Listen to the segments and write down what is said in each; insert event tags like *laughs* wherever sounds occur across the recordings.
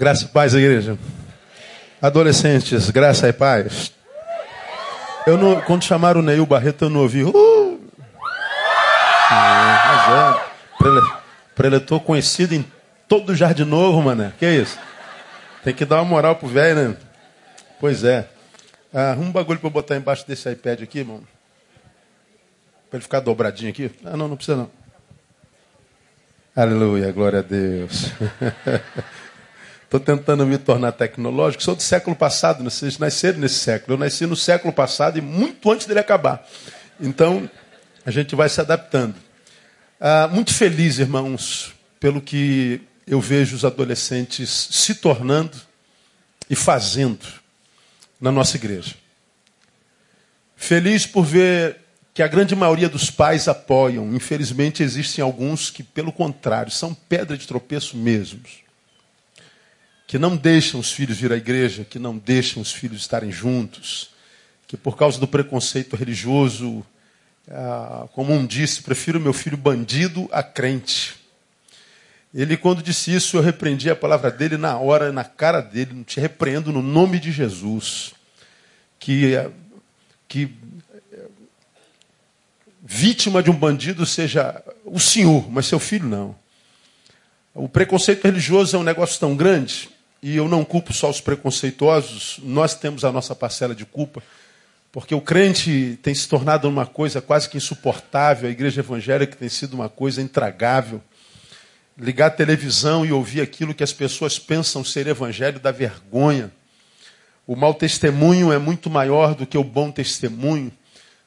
Graça e paz, igreja. Adolescentes, graça e paz. Eu não, quando chamaram o Neil Barreto, eu não ouvi. Uh! mas é, prele, preletor conhecido em todo o Jardim Novo, mané. Que isso? Tem que dar uma moral pro velho, né? Pois é. Arruma um bagulho para eu botar embaixo desse iPad aqui, irmão. Para ele ficar dobradinho aqui. Ah, não, não precisa não. Aleluia, glória a Deus. *laughs* Estou tentando me tornar tecnológico. Sou do século passado, vocês nasceram nesse século. Eu nasci no século passado e muito antes dele acabar. Então, a gente vai se adaptando. Ah, muito feliz, irmãos, pelo que eu vejo os adolescentes se tornando e fazendo na nossa igreja. Feliz por ver que a grande maioria dos pais apoiam. Infelizmente, existem alguns que, pelo contrário, são pedra de tropeço mesmos que não deixam os filhos vir à igreja, que não deixam os filhos estarem juntos, que por causa do preconceito religioso, ah, como um disse, prefiro meu filho bandido a crente. Ele, quando disse isso, eu repreendi a palavra dele na hora, na cara dele, não te repreendo no nome de Jesus. Que, que vítima de um bandido seja o senhor, mas seu filho não. O preconceito religioso é um negócio tão grande e eu não culpo só os preconceituosos, nós temos a nossa parcela de culpa, porque o crente tem se tornado uma coisa quase que insuportável, a igreja evangélica tem sido uma coisa intragável. Ligar a televisão e ouvir aquilo que as pessoas pensam ser evangelho dá vergonha. O mau testemunho é muito maior do que o bom testemunho.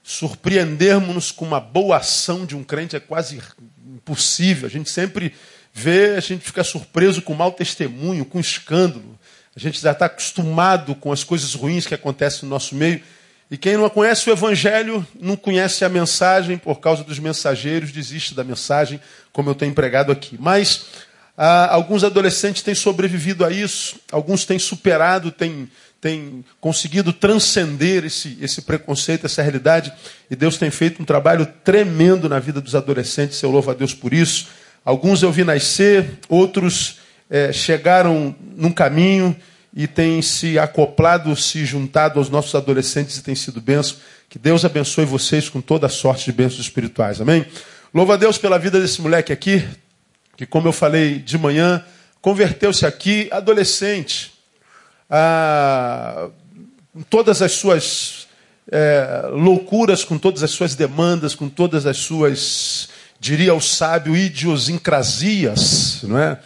Surpreendermos-nos com uma boa ação de um crente é quase impossível. A gente sempre vê, a gente fica surpreso com mau testemunho, com escândalo. A gente já está acostumado com as coisas ruins que acontecem no nosso meio. E quem não conhece o Evangelho, não conhece a mensagem, por causa dos mensageiros, desiste da mensagem, como eu tenho empregado aqui. Mas ah, alguns adolescentes têm sobrevivido a isso, alguns têm superado, têm, têm conseguido transcender esse, esse preconceito, essa realidade. E Deus tem feito um trabalho tremendo na vida dos adolescentes, eu louvo a Deus por isso. Alguns eu vi nascer, outros é, chegaram num caminho e têm se acoplado, se juntado aos nossos adolescentes e têm sido bênção. Que Deus abençoe vocês com toda a sorte de bênçãos espirituais. Amém? Louva a Deus pela vida desse moleque aqui, que, como eu falei de manhã, converteu-se aqui adolescente. Ah, com todas as suas é, loucuras, com todas as suas demandas, com todas as suas diria o sábio, idiosincrasias, não é?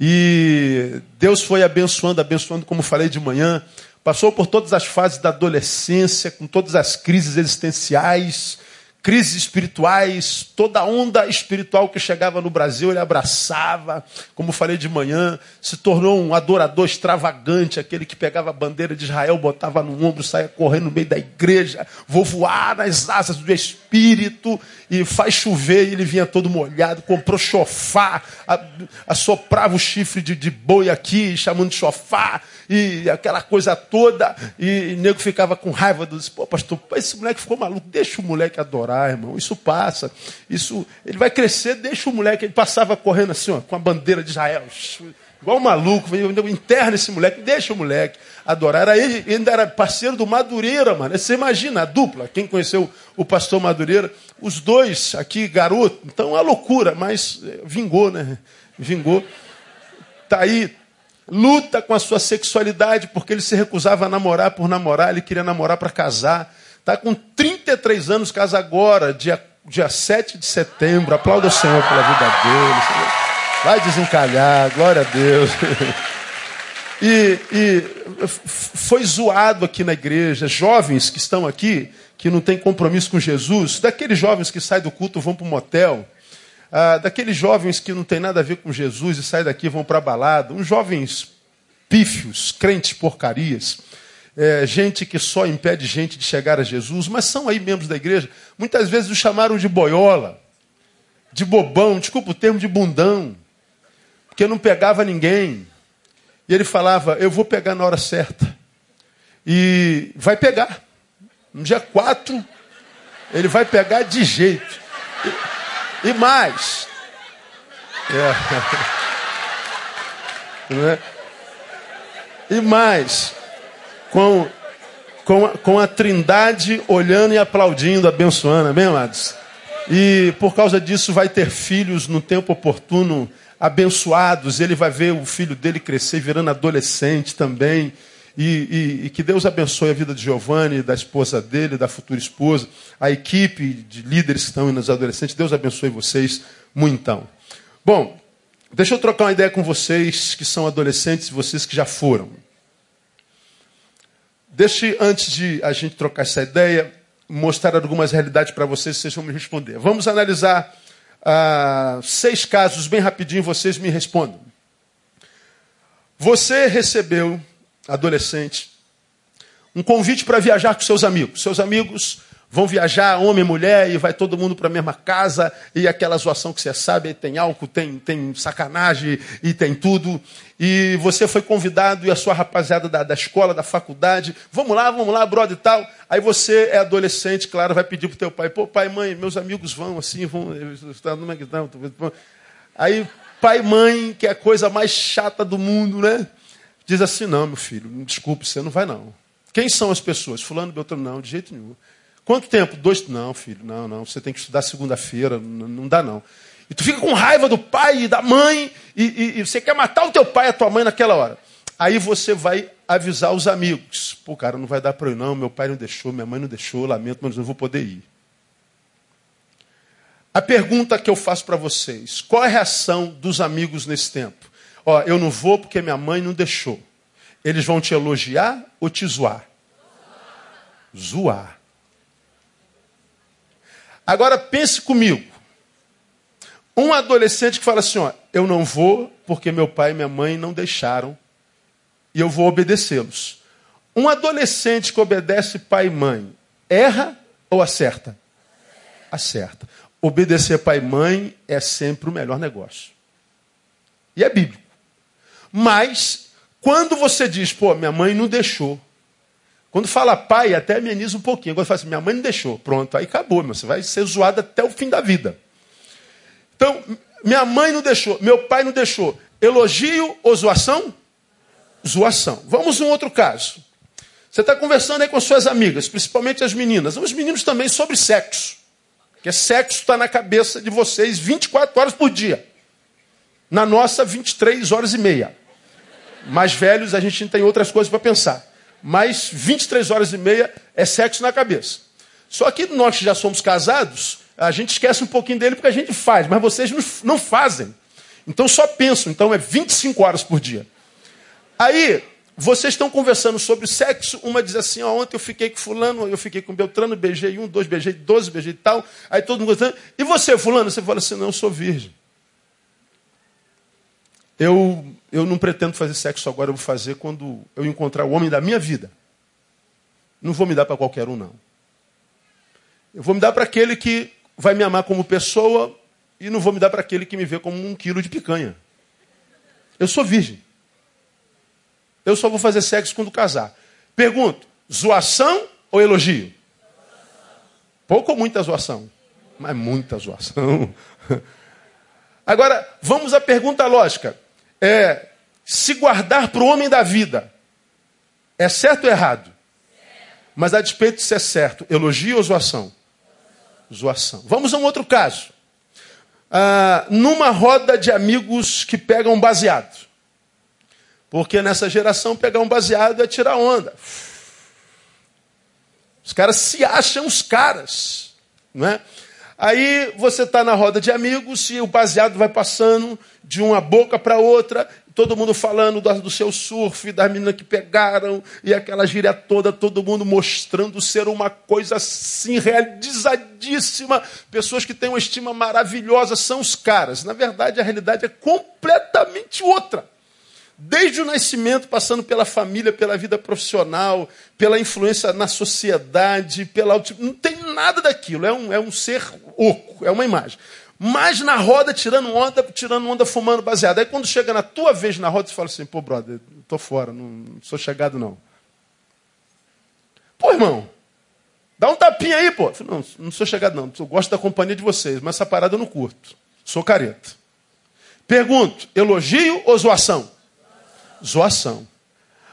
E Deus foi abençoando, abençoando, como falei de manhã, passou por todas as fases da adolescência, com todas as crises existenciais, crises espirituais, toda onda espiritual que chegava no Brasil, ele abraçava, como falei de manhã, se tornou um adorador extravagante, aquele que pegava a bandeira de Israel, botava no ombro, saia correndo no meio da igreja, vou voar nas asas do Espírito, e faz chover, e ele vinha todo molhado, comprou chofá, assoprava o chifre de, de boi aqui, chamando de e aquela coisa toda, e, o nego ficava com raiva dos, pô, pastor, esse moleque ficou maluco, deixa o moleque adorar, irmão, isso passa, isso, ele vai crescer, deixa o moleque, ele passava correndo assim, ó, com a bandeira de Israel, igual um maluco, interna esse moleque, deixa o moleque adorar. Era ele, ainda era parceiro do Madureira, mano. Você imagina a dupla, quem conheceu o pastor Madureira, os dois aqui, garoto, então é loucura, mas eh, vingou, né? Vingou. Tá aí, luta com a sua sexualidade, porque ele se recusava a namorar por namorar, ele queria namorar para casar. Está com 33 anos, casa agora, dia, dia 7 de setembro. Aplauda o Senhor pela vida dele. Vai desencalhar, glória a Deus. *laughs* E, e, foi zoado aqui na igreja. Jovens que estão aqui, que não têm compromisso com Jesus, daqueles jovens que saem do culto vão para o motel, ah, daqueles jovens que não tem nada a ver com Jesus e saem daqui vão para a balada, uns jovens pífios, crentes porcarias, é, gente que só impede gente de chegar a Jesus, mas são aí membros da igreja. Muitas vezes os chamaram de boiola, de bobão, desculpa o termo, de bundão, porque não pegava ninguém. E ele falava: Eu vou pegar na hora certa. E vai pegar. No dia 4, ele vai pegar de jeito. E, mais. É. *laughs* Não é? E mais, com, com, a, com a trindade olhando e aplaudindo, abençoando, amém, amados? E por causa disso vai ter filhos no tempo oportuno, abençoados. Ele vai ver o filho dele crescer, virando adolescente também. E, e, e, que Deus abençoe a vida de Giovanni, da esposa dele, da futura esposa, a equipe de líderes que estão nos adolescentes. Deus abençoe vocês muitão. Bom, deixa eu trocar uma ideia com vocês que são adolescentes e vocês que já foram. Deixe, antes de a gente trocar essa ideia, mostrar algumas realidades para vocês, vocês vão me responder. Vamos analisar ah, seis casos bem rapidinho, vocês me respondam. Você recebeu adolescente, um convite para viajar com seus amigos. Seus amigos vão viajar, homem e mulher, e vai todo mundo para a mesma casa, e aquela zoação que você sabe, tem álcool, tem, tem sacanagem e tem tudo. E você foi convidado, e a sua rapaziada da, da escola, da faculdade, vamos lá, vamos lá, brother e tal. Aí você é adolescente, claro, vai pedir pro teu pai, pô, pai, mãe, meus amigos vão assim, vão. Aí, pai mãe, que é a coisa mais chata do mundo, né? Diz assim: não, meu filho, desculpe, você não vai não. Quem são as pessoas? Fulano, Beltrano, não, de jeito nenhum. Quanto tempo? Dois? Não, filho, não, não. Você tem que estudar segunda-feira, não, dá não. E tu fica com raiva do pai e da mãe, e, e, e, você quer matar o teu pai e a tua mãe naquela hora. Aí você vai avisar os amigos. Pô, cara, não vai dar para eu não, meu pai não deixou, minha mãe não deixou, lamento, mas não vou poder ir. A pergunta que eu faço para vocês: qual é a reação dos amigos nesse tempo? Ó, eu não vou porque minha mãe não deixou. Eles vão te elogiar ou te zoar? Zoar. Agora pense comigo. Um adolescente que fala assim: ó, eu não vou porque meu pai e minha mãe não deixaram e eu vou obedecê-los. Um adolescente que obedece pai e mãe, erra ou acerta? Acerta. Obedecer pai e mãe é sempre o melhor negócio. E é bíblico. Mas, quando você diz, pô, minha mãe não deixou. Quando fala pai, até ameniza um pouquinho. Quando fala assim, minha mãe não deixou. Pronto, aí acabou, meu. Você vai ser zoado até o fim da vida. Então, minha mãe não deixou, meu pai não deixou. Elogio ou zoação? Zoação. Vamos um outro caso. Você está conversando aí com suas amigas, principalmente as meninas, os meninos também sobre sexo. Porque sexo está na cabeça de vocês 24 horas por dia. Na nossa, 23 horas e meia. Mais velhos, a gente tem outras coisas para pensar. Mas 23 horas e meia é sexo na cabeça. Só que nós que já somos casados, a gente esquece um pouquinho dele porque a gente faz, mas vocês não fazem. Então só pensam. Então é 25 horas por dia. Aí, vocês estão conversando sobre sexo, uma diz assim, ó, ontem eu fiquei com fulano, eu fiquei com Beltrano, beijei um, dois, beijei doze, beijei tal. Aí todo mundo gostando. E você, fulano? Você fala assim, não, eu sou virgem. Eu, eu não pretendo fazer sexo agora, eu vou fazer quando eu encontrar o homem da minha vida. Não vou me dar para qualquer um, não. Eu vou me dar para aquele que vai me amar como pessoa e não vou me dar para aquele que me vê como um quilo de picanha. Eu sou virgem. Eu só vou fazer sexo quando casar. Pergunto: zoação ou elogio? Pouco ou muita zoação? Mas muita zoação. *laughs* Agora, vamos à pergunta lógica é se guardar para o homem da vida. É certo ou errado? Mas a despeito de ser certo, elogio ou zoação? Zoação. Vamos a um outro caso. Ah, numa roda de amigos que pegam baseado. Porque nessa geração pegar um baseado é tirar onda. Os caras se acham os caras. Não é? Aí você está na roda de amigos e o baseado vai passando de uma boca para outra, todo mundo falando do, do, seu surf, das meninas que pegaram, e aquela gíria toda, todo mundo mostrando ser uma coisa assim, realizadíssima. Pessoas que têm uma estima maravilhosa são os caras. Na verdade, a realidade é completamente outra. Desde o nascimento, passando pela família, pela vida profissional, pela influência na sociedade, pela não tem nada daquilo. É um, é um ser oco, é uma imagem. Mas na roda, tirando onda, tirando onda, fumando baseado. Aí quando chega na tua vez na roda, você fala assim, pô, brother, tô fora, não, não sou chegado não. Pô, irmão, dá um tapinha aí, pô. Não, não sou chegado não, eu gosto da companhia de vocês, mas essa parada eu não curto. Sou careta. Pergunto, elogio ou zoação? Zoação.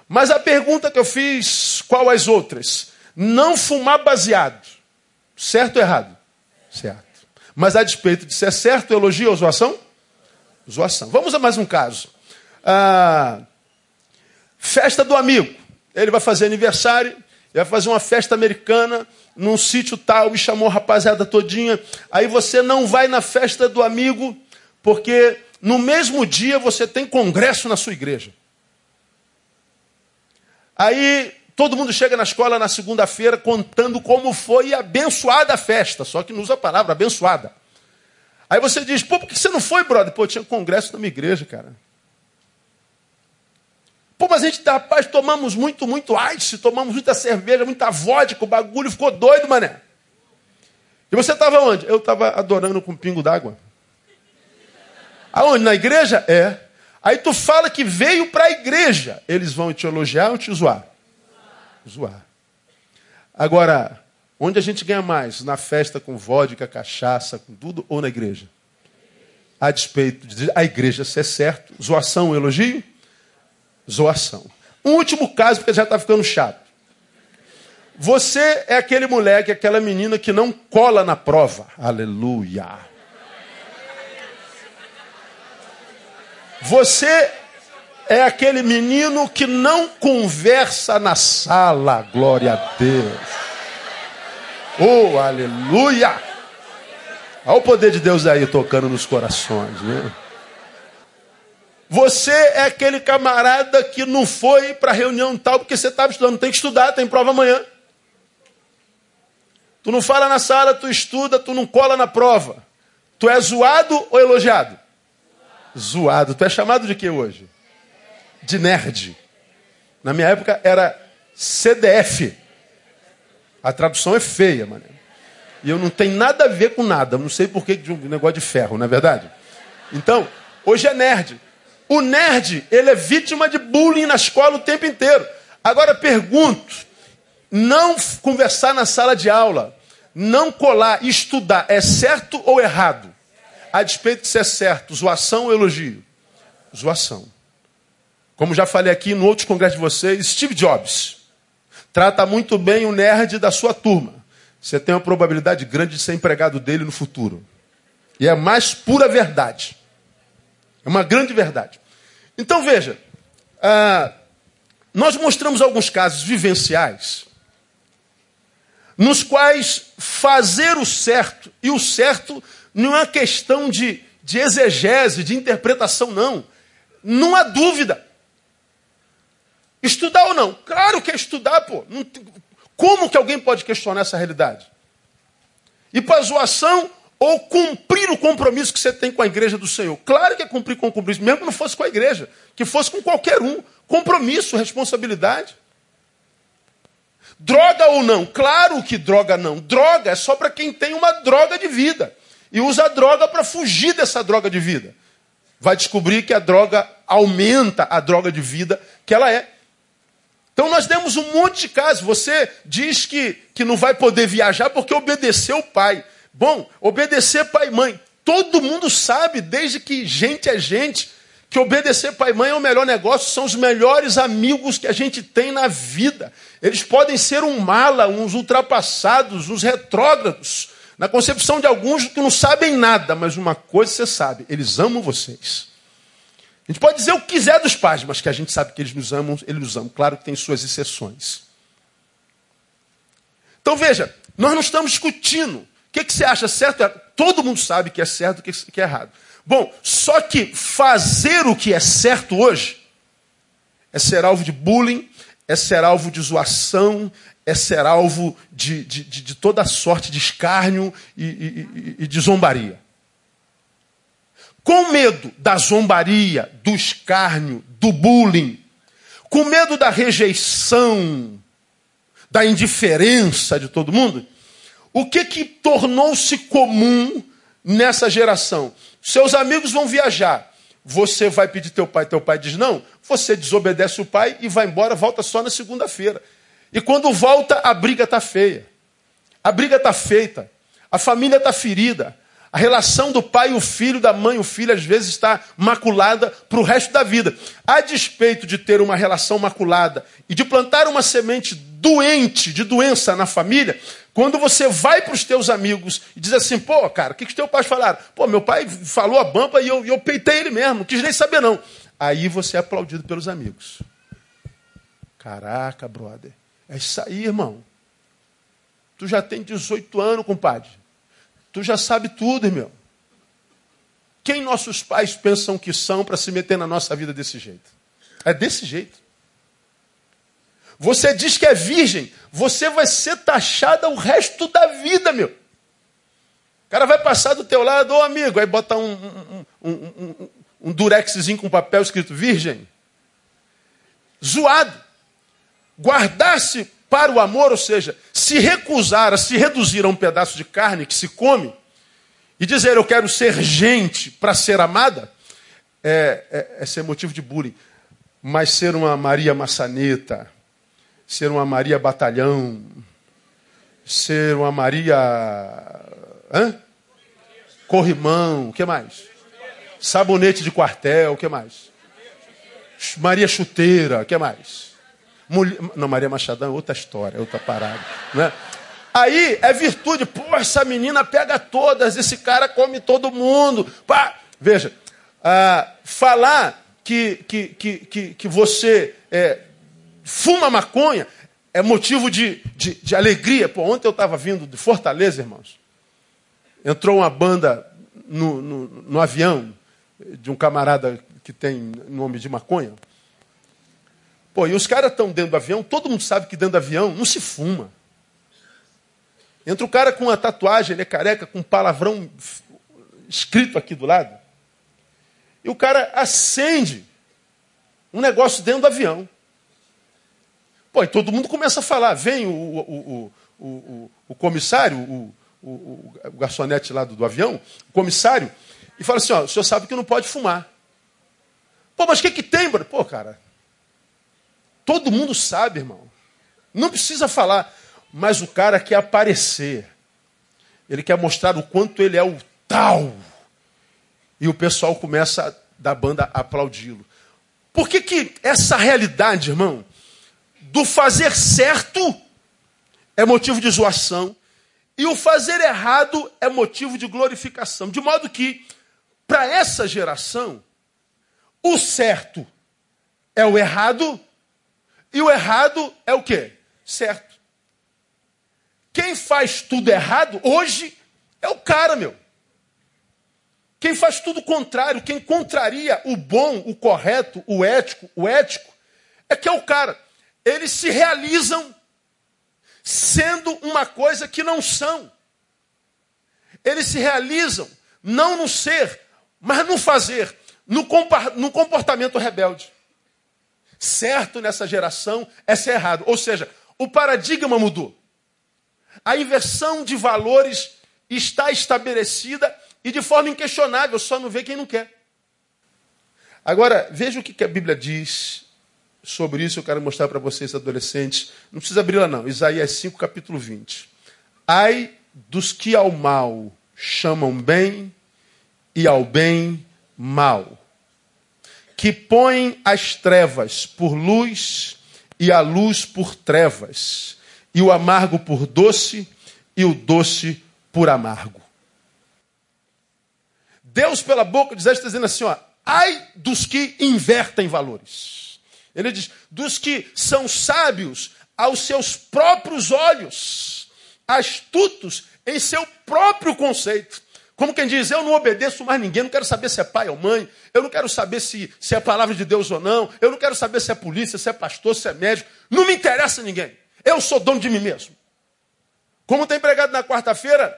Mas a pergunta que eu fiz, qual as outras? Não fumar baseado. Certo ou errado? Certo. Mas a despeito de ser certo, elogio ou zoação? Zoação. Vamos a mais um caso. Ah, festa do amigo. Ele vai fazer aniversário, vai fazer uma festa americana num sítio tal e chamou a rapaziada todinha. Aí você não vai na festa do amigo porque no mesmo dia você tem congresso na sua igreja. Aí todo mundo chega na escola na segunda-feira contando como foi abençoada a festa, só que não usa a palavra abençoada. Aí você diz, pô, por que você não foi, brother? Pô, tinha congresso na minha igreja, cara. Pô, mas a gente, rapaz, tomamos muito, muito ice, tomamos muita cerveja, muita vodka, o bagulho ficou doido, mané. E você estava onde? Eu estava adorando com um pingo d'água. Aonde? Na igreja? É. Aí tu fala que veio para a igreja. Eles vão te elogiar ou te zoar? Zoar. Agora, onde a gente ganha mais? Na festa com vodka, cachaça, com tudo, ou na igreja? A despeito de a igreja ser certo, zoação, elogio? Zoação. Um último caso, porque já está ficando chato. Você é aquele moleque, aquela menina que não cola na prova. Aleluia. Você é aquele menino que não conversa na sala. Glória a Deus. Oh, aleluia. Olha o poder de Deus aí tocando nos corações, né? Você é aquele camarada que não foi para reunião tal porque você estava estudando. Tem que estudar, tem prova amanhã. Tu não fala na sala, tu estuda, tu não cola na prova. Tu é zoado ou elogiado? Zoado. Tu é chamado de que hoje? De nerd. Na minha época era CDF. A tradução é feia, mano. E eu não tenho nada a ver com nada. Não sei por que de um negócio de ferro, não é verdade? Então, hoje é nerd. O nerd, ele é vítima de bullying na escola o tempo inteiro. Agora pergunto: não conversar na sala de aula, não colar, estudar, é certo ou errado? A despeito de ser certo, zoação ou elogio? Zoação. Como já falei aqui no outro congresso de vocês, Steve Jobs trata muito bem o nerd da sua turma. Você tem uma probabilidade grande de ser empregado dele no futuro. E é mais pura verdade. É uma grande verdade. Então veja, ah, nós mostramos alguns casos vivenciais nos quais fazer o certo e o certo não é uma questão de, de exegese, de interpretação, não. Não há dúvida. Estudar ou não? Claro que é estudar, pô. Como que alguém pode questionar essa realidade? E para zoação ou cumprir o compromisso que você tem com a igreja do Senhor? Claro que é cumprir com o compromisso, mesmo que não fosse com a igreja, que fosse com qualquer um. Compromisso, responsabilidade. Droga ou não? Claro que droga não. Droga é só para quem tem uma droga de vida e usa a droga para fugir dessa droga de vida. Vai descobrir que a droga aumenta a droga de vida que ela é. Então nós temos um monte de casos. Você diz que, que não vai poder viajar porque obedeceu o pai. Bom, obedecer pai e mãe. Todo mundo sabe, desde que gente é gente, que obedecer pai e mãe é o melhor negócio, são os melhores amigos que a gente tem na vida. Eles podem ser um mala, uns ultrapassados, uns retrógrados, na concepção de alguns que não sabem nada, mas uma coisa você sabe: eles amam vocês. A gente pode dizer o que quiser dos pais, mas que a gente sabe que eles nos amam, eles nos amam. Claro que tem suas exceções. Então veja, nós não estamos discutindo. O que, que você acha certo? Todo mundo sabe que é certo e que é errado. Bom, só que fazer o que é certo hoje é ser alvo de bullying, é ser alvo de zoação, é ser alvo de, de, de, toda sorte de escárnio e, e, e de zombaria. Com medo da zombaria, do escárnio, do bullying, com medo da rejeição, da indiferença de todo mundo, o que que tornou-se comum nessa geração? Seus amigos vão viajar. Você vai pedir teu pai, teu pai diz não. Você desobedece o pai e vai embora, volta só na segunda-feira. E quando volta, a briga está feia. A briga está feita. A família está ferida. A relação do pai e o filho, da mãe e o filho, às vezes está maculada para o resto da vida. A despeito de ter uma relação maculada e de plantar uma semente doente, de doença na família, quando você vai para os teus amigos e diz assim, pô, cara, o que, que os teus pais falaram? Pô, meu pai falou a bamba e eu, eu peitei ele mesmo, não quis nem saber não. Aí você é aplaudido pelos amigos. Caraca, brother. É isso aí, irmão. Tu já tem 18 anos, compadre. Tu já sabe tudo, irmão. Quem nossos pais pensam que são para se meter na nossa vida desse jeito? É desse jeito. Você diz que é virgem, você vai ser taxada o resto da vida, meu. O cara vai passar do teu lado, ô amigo, aí bota um, um, um, um, um durexzinho com papel escrito virgem. Zoado. Guardar-se para o amor, ou seja, se recusar a se reduzir a um pedaço de carne que se come e dizer eu quero ser gente para ser amada, é, é, é, ser motivo de bullying. Mas ser uma Maria Maçaneta, ser uma Maria Batalhão, ser uma Maria. Hã? Corrimão, o que mais? Sabonete de quartel, o que mais? Maria Chuteira, o que mais? Mulher... Não, Maria Machadão é outra história, é outra parada. Né? Aí é virtude. Pô, essa menina pega todas, esse cara come todo mundo. Pá. Veja, ah, falar que, que, que, que, que você é, fuma maconha é motivo de, de, de alegria. Pô, ontem eu estava vindo de Fortaleza, irmãos. Entrou uma banda no, no, no avião de um camarada que tem nome de maconha. Pô, e os caras estão dentro do avião, todo mundo sabe que dentro do avião não se fuma. Entra o cara com uma tatuagem, ele é careca, com um palavrão escrito aqui do lado. E o cara acende um negócio dentro do avião. Pô, e todo mundo começa a falar. Vem o, o, o, o, o comissário, o, o, o garçonete lá do, do, avião, o comissário, e fala assim: ó, o senhor sabe que não pode fumar. Pô, mas o que, que tem, bro? Pô, cara, Todo mundo sabe, irmão. Não precisa falar. Mas o cara quer aparecer. Ele quer mostrar o quanto ele é o tal. E o pessoal começa da banda a aplaudi-lo. Por que, que essa realidade, irmão, do fazer certo é motivo de zoação e o fazer errado é motivo de glorificação? De modo que, para essa geração, o certo é o errado e o errado é o quê? Certo. Quem faz tudo errado hoje é o cara, meu. Quem faz tudo contrário, quem contraria o bom, o correto, o ético, o ético, é que é o cara. Eles se realizam sendo uma coisa que não são. Eles se realizam não no ser, mas no fazer, no comportamento rebelde certo nessa geração é ser errado. Ou seja, o paradigma mudou. A inversão de valores está estabelecida e de forma inquestionável, só não vê quem não quer. Agora, veja o que a Bíblia diz sobre isso, eu quero mostrar para vocês, adolescentes. Não precisa abrir lá, não. Isaías 5, capítulo 20. Ai dos que ao mal chamam bem e ao bem mal que põem as trevas por luz e a luz por trevas, e o amargo por doce e o doce por amargo. Deus, pela boca de Zé, está dizendo assim: ó, ai dos que invertem valores. Ele diz: dos que são sábios aos seus próprios olhos, astutos em seu próprio conceito. Como quem diz, eu não obedeço mais ninguém, não quero saber se é pai ou mãe, eu não quero saber se, se é palavra de Deus ou não, eu não quero saber se é polícia, se é pastor, se é médico, não me interessa ninguém. Eu sou dono de mim mesmo. Como tem pregado na quarta-feira,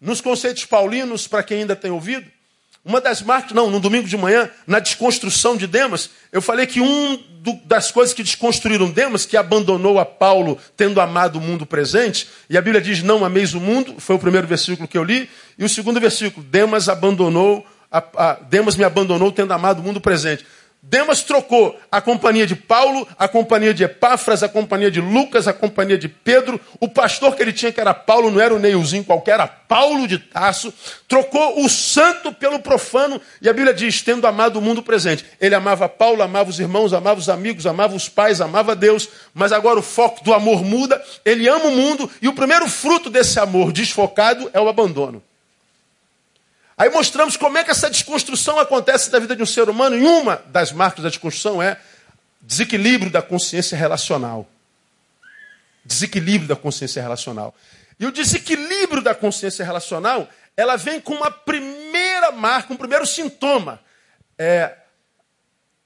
nos conceitos paulinos, para quem ainda tem ouvido, uma das marcas, não, no domingo de manhã, na desconstrução de Demas, eu falei que um do, das coisas que desconstruíram Demas, que abandonou a Paulo tendo amado o mundo presente, e a Bíblia diz: Não ameis o mundo, foi o primeiro versículo que eu li, e o segundo versículo: Demas abandonou, a, a, Demas me abandonou tendo amado o mundo presente. Demas trocou a companhia de Paulo, a companhia de Epáfras, a companhia de Lucas, a companhia de Pedro. O pastor que ele tinha, que era Paulo, não era o Neilzinho qualquer, era Paulo de Tasso. Trocou o santo pelo profano. E a Bíblia diz: tendo amado o mundo presente. Ele amava Paulo, amava os irmãos, amava os amigos, amava os pais, amava Deus. Mas agora o foco do amor muda. Ele ama o mundo. E o primeiro fruto desse amor desfocado é o abandono. Aí mostramos como é que essa desconstrução acontece na vida de um ser humano, e uma das marcas da desconstrução é desequilíbrio da consciência relacional. Desequilíbrio da consciência relacional. E o desequilíbrio da consciência relacional, ela vem com uma primeira marca, um primeiro sintoma. É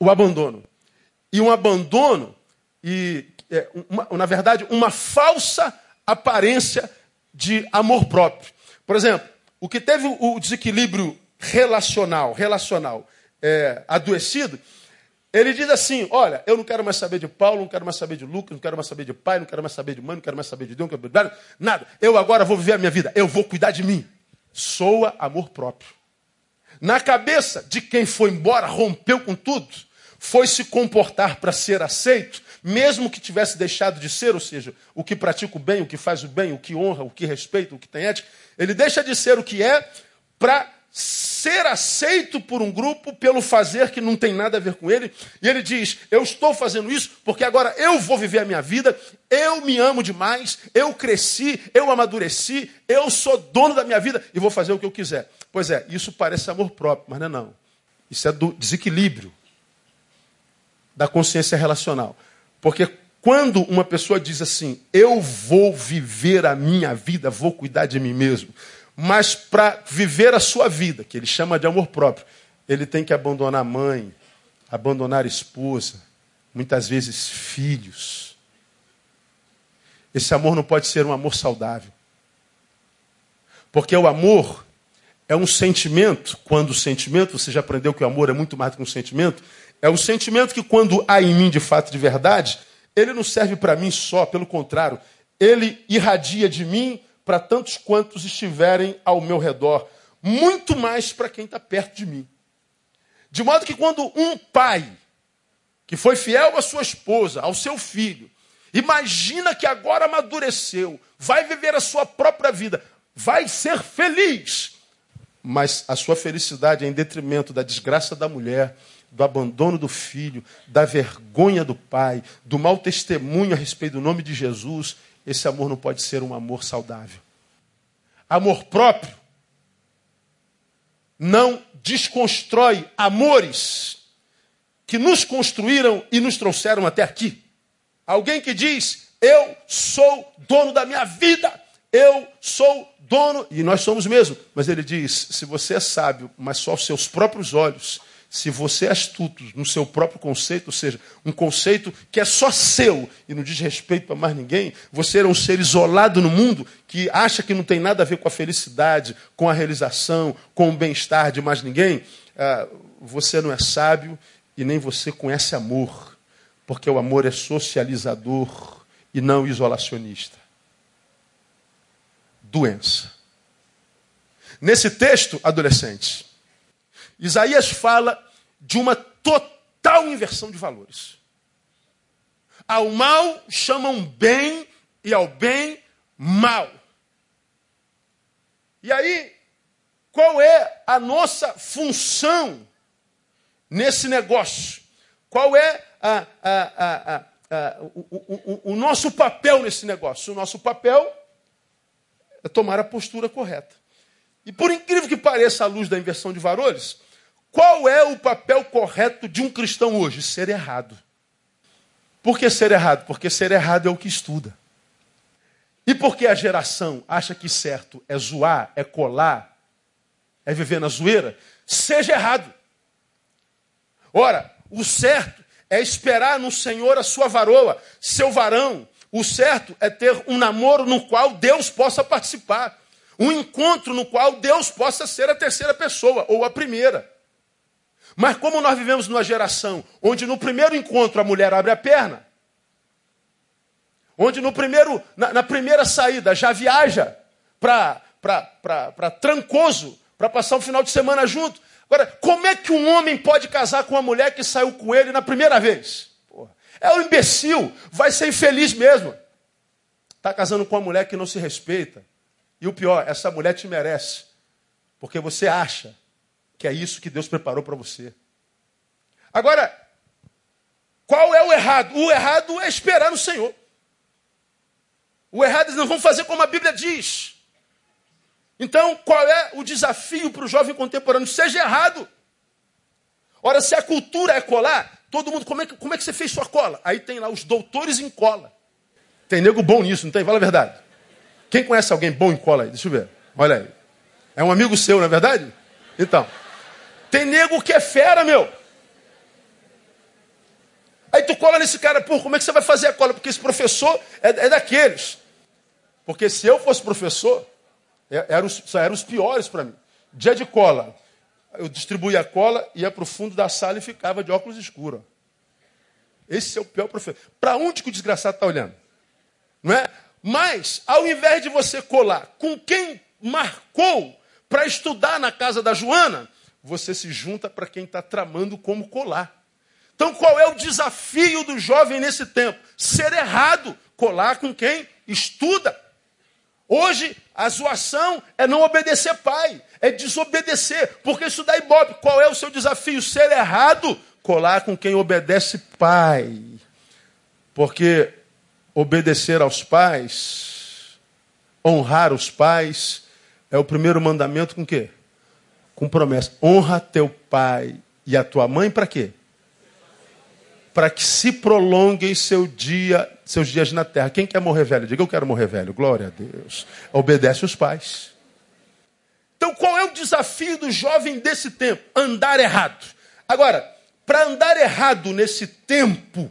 o abandono. E um abandono, e é, uma, na verdade, uma falsa aparência de amor próprio. Por exemplo, o que teve o desequilíbrio relacional, relacional é, adoecido, ele diz assim: Olha, eu não quero mais saber de Paulo, não quero mais saber de Lucas, não quero mais saber de pai, não quero mais saber de mãe, não quero mais saber de Deus, não quero nada, nada. Eu agora vou viver a minha vida, eu vou cuidar de mim. Soa amor próprio. Na cabeça de quem foi embora, rompeu com tudo, foi se comportar para ser aceito, mesmo que tivesse deixado de ser, ou seja, o que pratica o bem, o que faz o bem, o que honra, o que respeita, o que tem ética, ele deixa de ser o que é para ser aceito por um grupo pelo fazer que não tem nada a ver com ele. E ele diz: Eu estou fazendo isso porque agora eu vou viver a minha vida, eu me amo demais, eu cresci, eu amadureci, eu sou dono da minha vida e vou fazer o que eu quiser. Pois é, isso parece amor próprio, mas não é não. Isso é do desequilíbrio da consciência relacional. Porque quando uma pessoa diz assim, eu vou viver a minha vida, vou cuidar de mim mesmo, mas para viver a sua vida, que ele chama de amor próprio, ele tem que abandonar a mãe, abandonar a esposa, muitas vezes filhos. Esse amor não pode ser um amor saudável. Porque o amor é um sentimento, quando o sentimento, você já aprendeu que o amor é muito mais do que um sentimento, é um sentimento que quando há em mim de fato de verdade, ele não serve para mim só, pelo contrário, ele irradia de mim para tantos quantos estiverem ao meu redor, muito mais para quem está perto de mim. De modo que quando um pai, que foi fiel à sua esposa, ao seu filho, imagina que agora amadureceu, vai viver a sua própria vida, vai ser feliz, mas a sua felicidade é em detrimento da desgraça da mulher, do abandono do filho, da vergonha do pai, do mau testemunho a respeito do nome de Jesus, esse amor não pode ser um amor saudável. Amor próprio não desconstrói amores que nos construíram e nos trouxeram até aqui. Alguém que diz: Eu sou dono da minha vida, eu sou dono, e nós somos mesmo. Mas ele diz: Se você é sábio, mas só aos seus próprios olhos, se você é astuto no seu próprio conceito, ou seja, um conceito que é só seu e não diz respeito para mais ninguém, você é um ser isolado no mundo que acha que não tem nada a ver com a felicidade, com a realização, com o bem-estar de mais ninguém, ah, você não é sábio e nem você conhece amor, porque o amor é socializador e não isolacionista. Doença. Nesse texto, adolescentes, Isaías fala de uma total inversão de valores. Ao mal chamam bem e ao bem mal. E aí, qual é a nossa função nesse negócio? Qual é a, a, a, o, o, o nosso papel nesse negócio? O nosso papel é tomar a postura correta. E por incrível que pareça, à luz da inversão de valores, qual é o papel correto de um cristão hoje? Ser errado. Por que ser errado? Porque ser errado é o que estuda. E porque a geração acha que certo é zoar, é colar, é viver na zoeira, seja errado. Ora, o certo é esperar no Senhor a sua varoa, seu varão. O certo é ter um namoro no qual Deus possa participar. Um encontro no qual Deus possa ser a terceira pessoa ou a primeira. Mas como nós vivemos numa geração onde no primeiro encontro a mulher abre a perna, onde no primeiro, na, na primeira saída já viaja para Trancoso, para passar o final de semana junto, Agora, como é que um homem pode casar com uma mulher que saiu com ele na primeira vez? Porra, é um imbecil, vai ser infeliz mesmo. Está casando com uma mulher que não se respeita. E o pior, essa mulher te merece. Porque você acha que é isso que Deus preparou para você. Agora, qual é o errado? O errado é esperar no Senhor. O errado eles não vão fazer como a Bíblia diz. Então, qual é o desafio para o jovem contemporâneo? Seja errado. Ora, se a cultura é colar, todo mundo, como é, que, como é que você fez sua cola? Aí tem lá os doutores em cola. Tem nego bom nisso, não tem? Fala a verdade. Quem conhece alguém bom em cola aí? Deixa eu ver. Olha aí. É um amigo seu, não é verdade? Então. Tem nego que é fera, meu. Aí tu cola nesse cara, pô, como é que você vai fazer a cola? Porque esse professor é, é daqueles. Porque se eu fosse professor, é, eram os, eram os piores para mim. Dia de cola. Eu distribuía a cola, ia para o fundo da sala e ficava de óculos escuros. Esse é o pior professor. Para onde que o desgraçado está olhando? Não é? Mas, ao invés de você colar com quem marcou para estudar na casa da Joana, você se junta para quem está tramando como colar. Então, qual é o desafio do jovem nesse tempo? Ser errado, colar com quem estuda. Hoje, a zoação é não obedecer pai, é desobedecer, porque isso dá ibope. Qual é o seu desafio? Ser errado, colar com quem obedece pai. Porque obedecer aos pais, honrar os pais, é o primeiro mandamento com quê? Com promessa. Honra teu pai e a tua mãe para quê? Para que se prolonguem seu dia, seus dias na terra. Quem quer morrer velho? Diga eu quero morrer velho. Glória a Deus. Obedece os pais. Então, qual é o desafio do jovem desse tempo? Andar errado. Agora, para andar errado nesse tempo,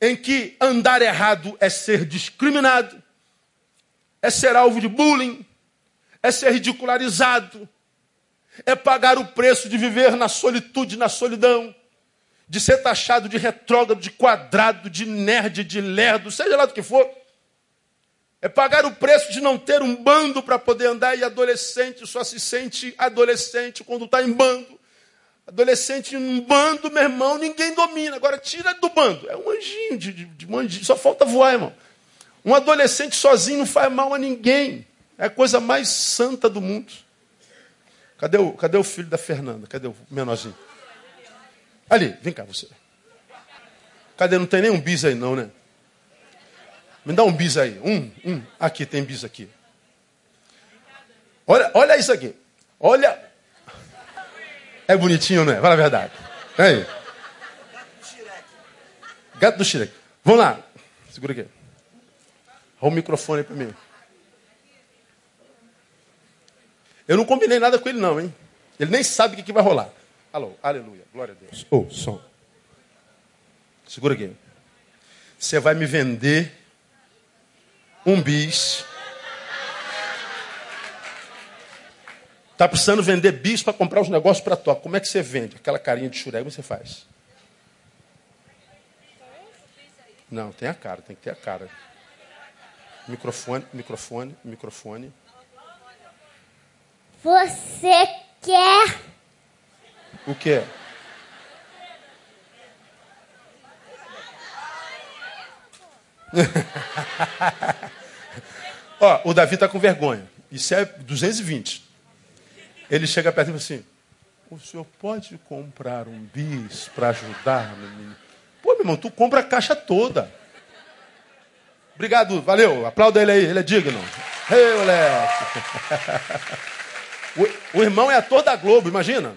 em que andar errado é ser discriminado, é ser alvo de bullying, é ser ridicularizado, é pagar o preço de viver na solitude, na solidão, de ser taxado de retrógrado, de quadrado, de nerd, de lerdo, seja lá do que for. É pagar o preço de não ter um bando para poder andar e adolescente só se sente adolescente quando está em bando. Adolescente num bando, meu irmão, ninguém domina. Agora tira do bando. É um anjinho de, de, de anjinho. Só falta voar, irmão. Um adolescente sozinho não faz mal a ninguém. É a coisa mais santa do mundo. Cadê o, cadê o filho da Fernanda? Cadê o menorzinho? Ali, vem cá você. Cadê? Não tem nenhum bis aí não, né? Me dá um bis aí. Um, um. Aqui, tem bis aqui. Olha, olha isso aqui. Olha é bonitinho, não é? Fala a verdade. Aí. Gato do Shrek. Vamos lá. Segura aqui. Olha o microfone para mim. Eu não combinei nada com ele, não, hein? Ele nem sabe o que, que vai rolar. Alô, aleluia, glória a Deus. Ô, oh, som. Segura aqui. Você vai me vender um bis Está precisando vender bis para comprar os negócios para tocar. Como é que você vende? Aquela carinha de churé, como você faz? Não, tem a cara, tem que ter a cara. Microfone, microfone, microfone. Você quer? O que? *laughs* Ó, o Davi está com vergonha. Isso é 220. Ele chega perto e fala assim: O senhor pode comprar um bis para ajudar no menino? Pô, meu irmão, tu compra a caixa toda. Obrigado, valeu. Aplauda ele aí, ele é digno. Ei, moleque. *laughs* O, o, irmão é ator da Globo, imagina.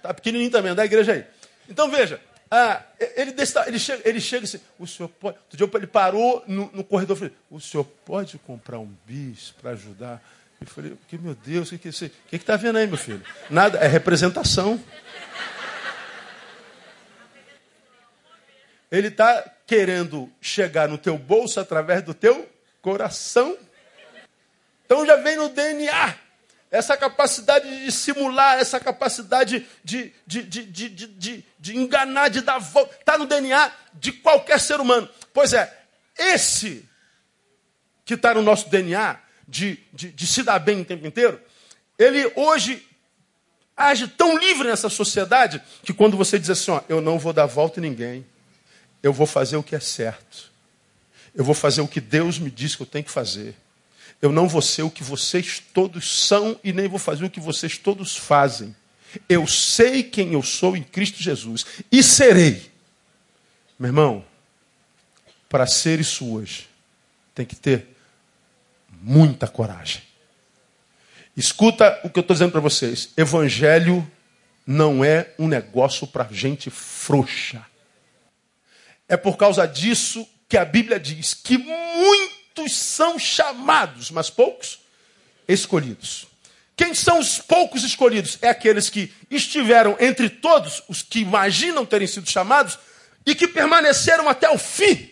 Tá pequenininho também, da igreja aí. Então veja, ah, ele, ele, chega, ele chega assim, o senhor pode. Outro dia ele parou no, no corredor e falou: O senhor pode comprar um bis para ajudar eu falei, que meu Deus, o que, que, você, que está vendo aí, meu filho? Nada, é representação. Ele está querendo chegar no teu bolso através do teu coração. Então já vem no DNA essa capacidade de simular, essa capacidade de, de, de, de, de, de enganar, de dar volta. Está no DNA de qualquer ser humano. Pois é, esse que está no nosso DNA de, de, de se dar bem o tempo inteiro, ele hoje age tão livre nessa sociedade que quando você diz assim, ó, eu não vou dar volta em ninguém, eu vou fazer o que é certo, eu vou fazer o que Deus me diz que eu tenho que fazer. Eu não vou ser o que vocês todos são e nem vou fazer o que vocês todos fazem. Eu sei quem eu sou em Cristo Jesus e serei. Meu irmão, para ser isso hoje, tem que ter muita coragem. Escuta o que eu estou dizendo para vocês. Evangelho não é um negócio para gente frouxa. É por causa disso que a Bíblia diz que muitos são chamados, mas poucos escolhidos. Quem são os poucos escolhidos? É aqueles que estiveram entre todos os que imaginam terem sido chamados e que permaneceram até o fim.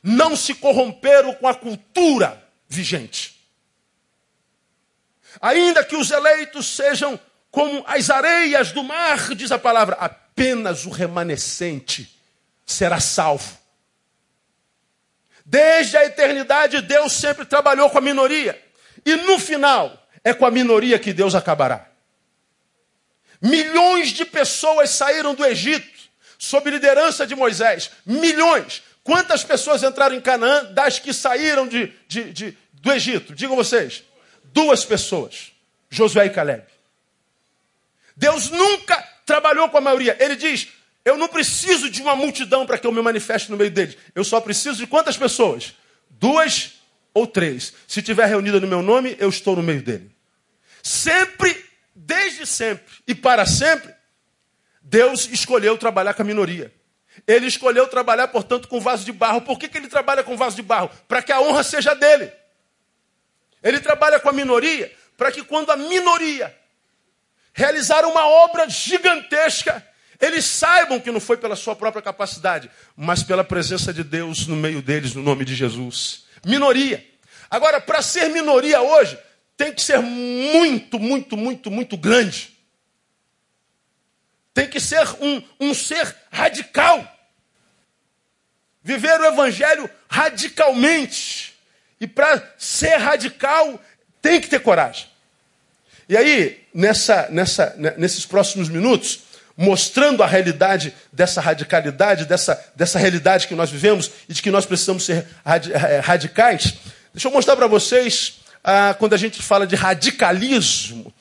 Não se corromperam com a cultura vigente. Ainda que os eleitos sejam como as areias do mar, diz a palavra, apenas o remanescente será salvo. Desde a eternidade, Deus sempre trabalhou com a minoria. E no final, é com a minoria que Deus acabará. Milhões de pessoas saíram do Egito sob liderança de Moisés. Milhões. Quantas pessoas entraram em Canaã das que saíram de, de, de, do Egito? Digam vocês. Duas pessoas. Josué e Caleb. Deus nunca trabalhou com a maioria. Ele diz: Eu não preciso de uma multidão para que eu me manifeste no meio deles. Eu só preciso de quantas pessoas? Duas ou três. Se tiver reunida no meu nome, eu estou no meio dele. Sempre, desde sempre e para sempre, Deus escolheu trabalhar com a minoria. Ele escolheu trabalhar, portanto, com vaso de barro. Por que, que ele trabalha com vaso de barro? Para que a honra seja dele. Ele trabalha com a minoria para que quando a minoria realizar uma obra gigantesca, eles saibam que não foi pela sua própria capacidade, mas pela presença de Deus no meio deles, no nome de Jesus. Minoria. Agora, para ser minoria hoje, tem que ser muito, muito, muito, muito grande. Tem que ser um, um ser radical. Viver o evangelho radicalmente. E para ser radical, tem que ter coragem. E aí, nessa, nessa, nesses próximos minutos, mostrando a realidade dessa radicalidade, dessa, dessa realidade que nós vivemos e de que nós precisamos ser eh, radicais, deixa eu mostrar para vocês ah, quando a gente fala de radicalismo,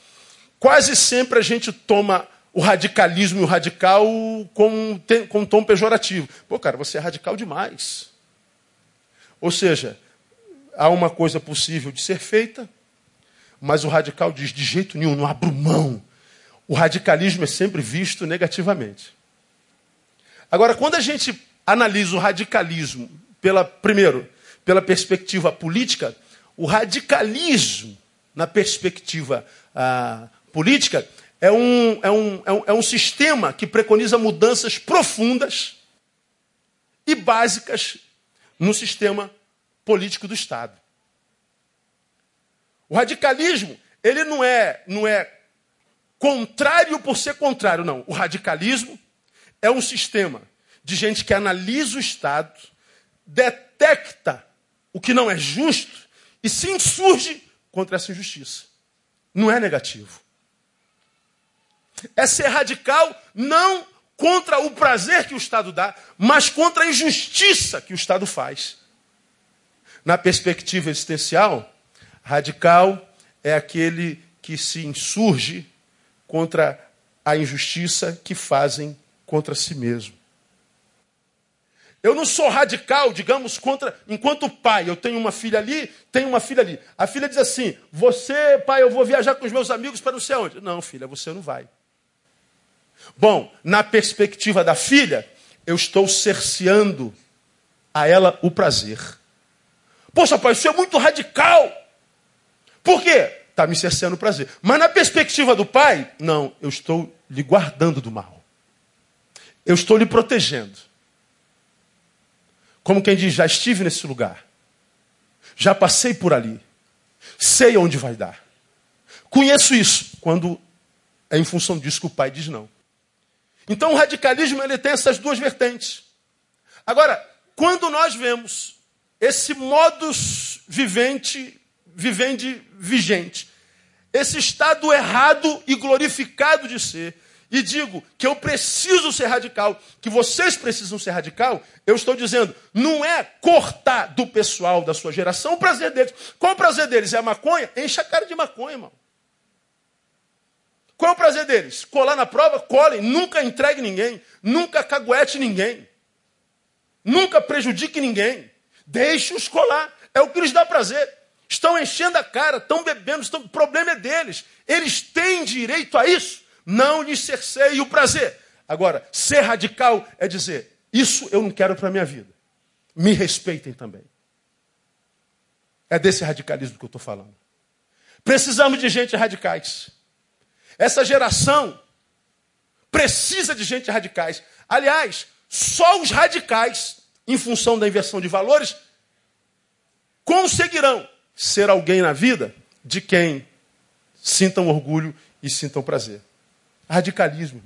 quase sempre a gente toma o radicalismo e o radical com, com um tom pejorativo. Pô, cara, você é radical demais. Ou seja, há uma coisa possível de ser feita, mas o radical diz: de jeito nenhum, não abro mão. O radicalismo é sempre visto negativamente. Agora, quando a gente analisa o radicalismo pela, primeiro, pela perspectiva política, o radicalismo, na perspectiva ah, política, é um, é, um, é, um, é um sistema que preconiza mudanças profundas e básicas no sistema político do Estado. O radicalismo, ele não é, não é contrário por ser contrário, não. O radicalismo é um sistema de gente que analisa o Estado, detecta o que não é justo e se insurge contra essa injustiça. Não é negativo. É ser radical não contra o prazer que o Estado dá, mas contra a injustiça que o Estado faz. Na perspectiva existencial, radical é aquele que se insurge contra a injustiça que fazem contra si mesmo. Eu não sou radical, digamos, contra. Enquanto pai, eu tenho uma filha ali, tenho uma filha ali. A filha diz assim: Você, pai, eu vou viajar com os meus amigos para não sei onde. Não, filha, você não vai. Bom, na perspectiva da filha, eu estou cerceando a ela o prazer. Poxa, pai, isso é muito radical. Por quê? Está me cerceando o prazer. Mas na perspectiva do pai, não, eu estou lhe guardando do mal. Eu estou lhe protegendo. Como quem diz, já estive nesse lugar. Já passei por ali. Sei onde vai dar. Conheço isso. Quando é em função disso que o pai diz não. Então o radicalismo ele tem essas duas vertentes. Agora, quando nós vemos esse modus vivente, vivende vigente, esse estado errado e glorificado de ser, e digo que eu preciso ser radical, que vocês precisam ser radical, eu estou dizendo, não é cortar do pessoal da sua geração o prazer deles. Qual o prazer deles? É a maconha? Enche a cara de maconha, irmão. Qual é o prazer deles? Colar na prova? Colhem. Nunca entregue ninguém. Nunca caguete ninguém. Nunca prejudique ninguém. Deixe-os colar. É o que lhes dá prazer. Estão enchendo a cara, estão bebendo, estão... o problema é deles. Eles têm direito a isso. Não lhes cerceie o prazer. Agora, ser radical é dizer: isso eu não quero para a minha vida. Me respeitem também. É desse radicalismo que eu estou falando. Precisamos de gente radicais. Essa geração precisa de gente radicais. Aliás, só os radicais, em função da inversão de valores, conseguirão ser alguém na vida de quem sintam orgulho e sintam prazer. Radicalismo.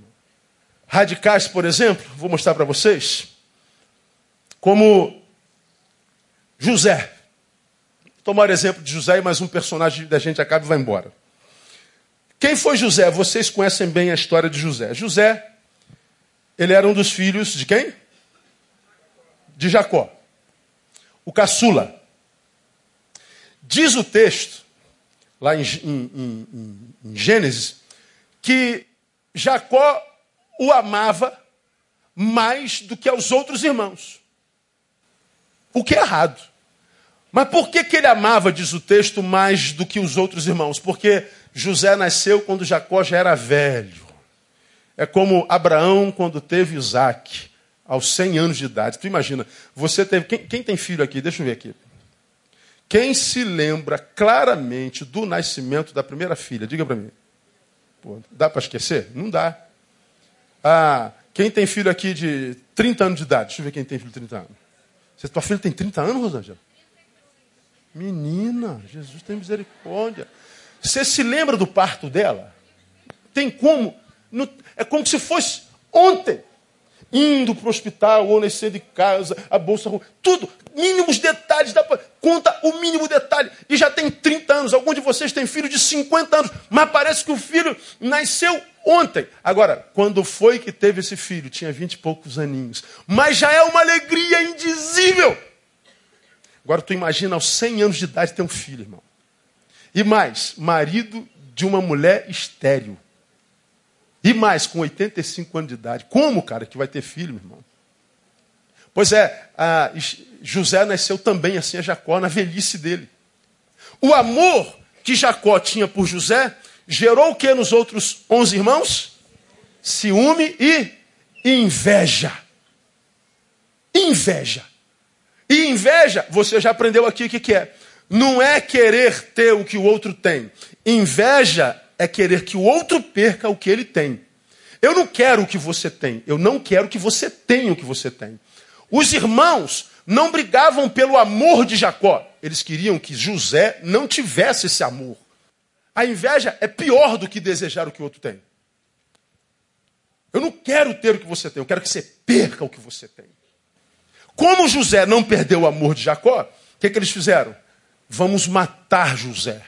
Radicais, por exemplo, vou mostrar para vocês, como José. Tomar o exemplo de José e mais um personagem da gente acaba e vai embora. Quem foi José? Vocês conhecem bem a história de José. José, ele era um dos filhos de quem? De Jacó. O caçula. Diz o texto, lá em, em, em, em Gênesis, que Jacó o amava mais do que aos outros irmãos. O que é errado. Mas por que, que ele amava, diz o texto, mais do que os outros irmãos? Porque José nasceu quando Jacó já era velho. É como Abraão quando teve Isaac, aos 100 anos de idade. Tu imagina, você teve. Quem, quem tem filho aqui? Deixa eu ver aqui. Quem se lembra claramente do nascimento da primeira filha? Diga para mim. Pô, dá para esquecer? Não dá. Ah, quem tem filho aqui de 30 anos de idade? Deixa eu ver quem tem filho de 30 anos. Você, tua filha tem 30 anos, Rosângela? Menina, Jesus tem misericórdia. Você se lembra do parto dela? Tem como? É como se fosse ontem. Indo para o hospital, ou nascer de casa, a bolsa, tudo. Mínimos detalhes. Dá conta o mínimo detalhe. E já tem 30 anos. Alguns de vocês têm filho de 50 anos. Mas parece que o filho nasceu ontem. Agora, quando foi que teve esse filho? Tinha 20 e poucos aninhos. Mas já é uma alegria indizível. Agora tu imagina aos 100 anos de idade ter um filho, irmão. E mais, marido de uma mulher estéril. E mais, com 85 anos de idade. Como, cara, que vai ter filho, meu irmão? Pois é, José nasceu também assim a Jacó, na velhice dele. O amor que Jacó tinha por José gerou o que nos outros 11 irmãos? Ciúme e inveja. Inveja. E inveja, você já aprendeu aqui o que, que é não é querer ter o que o outro tem. Inveja é querer que o outro perca o que ele tem. Eu não quero o que você tem. Eu não quero que você tenha o que você tem. Os irmãos não brigavam pelo amor de Jacó. Eles queriam que José não tivesse esse amor. A inveja é pior do que desejar o que o outro tem. Eu não quero ter o que você tem, eu quero que você perca o que você tem. Como José não perdeu o amor de Jacó, o que, que eles fizeram? Vamos matar José.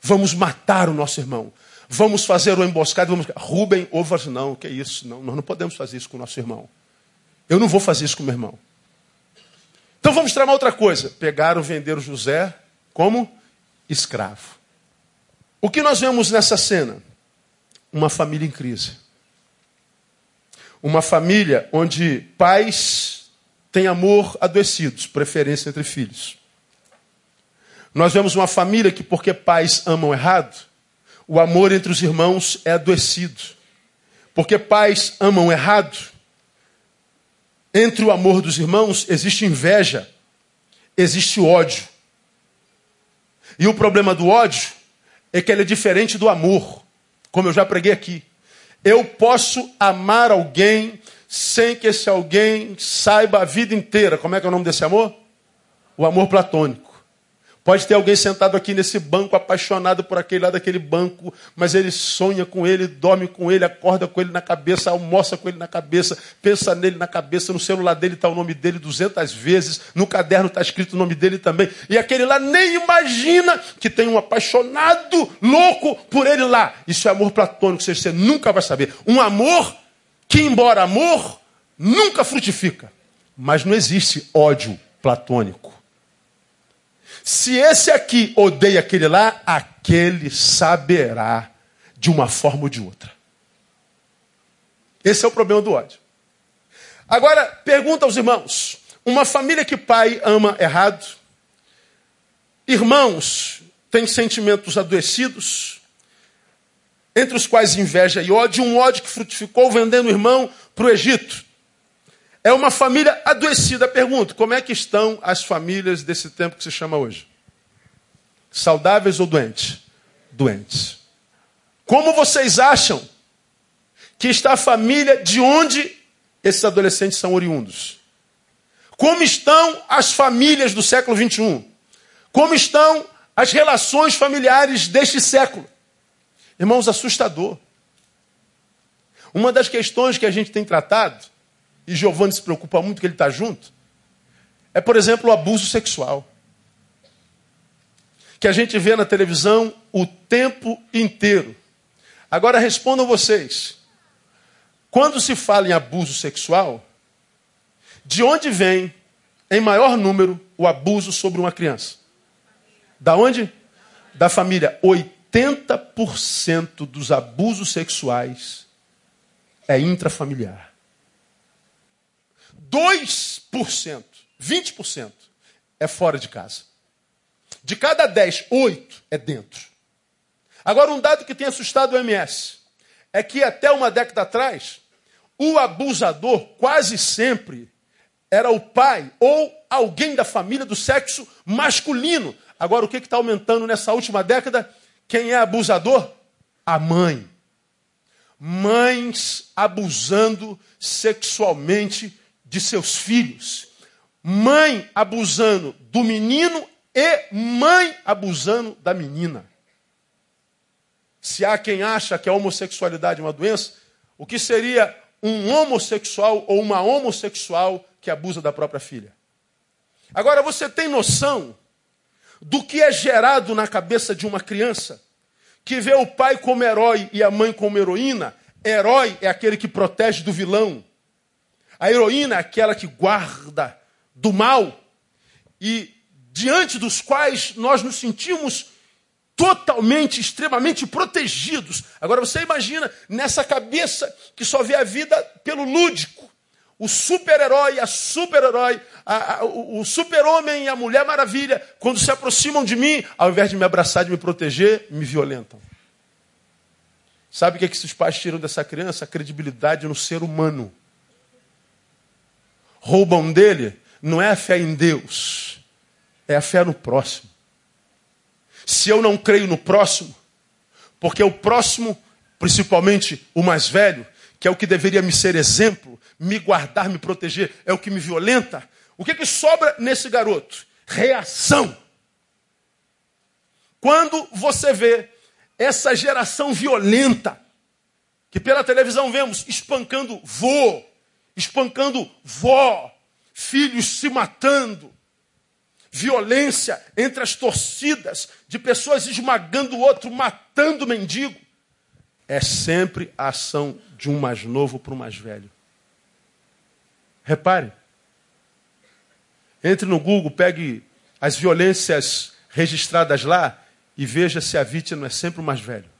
Vamos matar o nosso irmão. Vamos fazer o emboscado. Vamos... Rubem ouve assim, não, que é isso? Não, nós não podemos fazer isso com o nosso irmão. Eu não vou fazer isso com o meu irmão. Então vamos tramar outra coisa. Pegaram, venderam José como escravo. O que nós vemos nessa cena? Uma família em crise. Uma família onde pais têm amor adoecidos, preferência entre filhos. Nós vemos uma família que, porque pais amam errado, o amor entre os irmãos é adoecido. Porque pais amam errado, entre o amor dos irmãos existe inveja, existe ódio. E o problema do ódio é que ele é diferente do amor, como eu já preguei aqui. Eu posso amar alguém sem que esse alguém saiba a vida inteira. Como é que é o nome desse amor? O amor platônico. Pode ter alguém sentado aqui nesse banco, apaixonado por aquele lado daquele banco, mas ele sonha com ele, dorme com ele, acorda com ele na cabeça, almoça com ele na cabeça, pensa nele na cabeça, no celular dele está o nome dele duzentas vezes, no caderno está escrito o nome dele também. E aquele lá nem imagina que tem um apaixonado louco por ele lá. Isso é amor platônico, você nunca vai saber. Um amor que, embora amor, nunca frutifica. Mas não existe ódio platônico. Se esse aqui odeia aquele lá, aquele saberá de uma forma ou de outra. Esse é o problema do ódio. Agora, pergunta aos irmãos: uma família que pai ama errado, irmãos têm sentimentos adoecidos, entre os quais inveja e ódio, um ódio que frutificou vendendo o irmão para o Egito. É uma família adoecida. Pergunto, como é que estão as famílias desse tempo que se chama hoje? Saudáveis ou doentes? Doentes. Como vocês acham que está a família de onde esses adolescentes são oriundos? Como estão as famílias do século 21? Como estão as relações familiares deste século? Irmãos, assustador. Uma das questões que a gente tem tratado e Giovanni se preocupa muito que ele está junto, é, por exemplo, o abuso sexual. Que a gente vê na televisão o tempo inteiro. Agora respondam vocês. Quando se fala em abuso sexual, de onde vem, em maior número, o abuso sobre uma criança? Da onde? Da família. 80% dos abusos sexuais é intrafamiliar. 2%, 20% é fora de casa. De cada 10, 8 é dentro. Agora, um dado que tem assustado o MS é que até uma década atrás, o abusador quase sempre era o pai ou alguém da família do sexo masculino. Agora, o que está aumentando nessa última década? Quem é abusador? A mãe. Mães abusando sexualmente de seus filhos. Mãe abusando do menino e mãe abusando da menina. Se há quem acha que a homossexualidade é uma doença, o que seria um homossexual ou uma homossexual que abusa da própria filha? Agora você tem noção do que é gerado na cabeça de uma criança que vê o pai como herói e a mãe como heroína? Herói é aquele que protege do vilão. A heroína é aquela que guarda do mal e diante dos quais nós nos sentimos totalmente, extremamente protegidos. Agora você imagina nessa cabeça que só vê a vida pelo lúdico. O super-herói, a super-herói, o super-homem e a mulher maravilha, quando se aproximam de mim, ao invés de me abraçar, de me proteger, me violentam. Sabe o que, é que esses pais tiram dessa criança? A credibilidade no ser humano roubam dele não é a fé em Deus, é a fé no próximo. Se eu não creio no próximo, porque o próximo, principalmente o mais velho, que é o que deveria me ser exemplo, me guardar, me proteger, é o que me violenta, o que, que sobra nesse garoto? Reação. Quando você vê essa geração violenta, que pela televisão vemos espancando vô, espancando vó, filhos se matando, violência entre as torcidas, de pessoas esmagando o outro, matando o mendigo. É sempre a ação de um mais novo para o mais velho. Repare. Entre no Google, pegue as violências registradas lá e veja se a vítima é sempre o mais velho.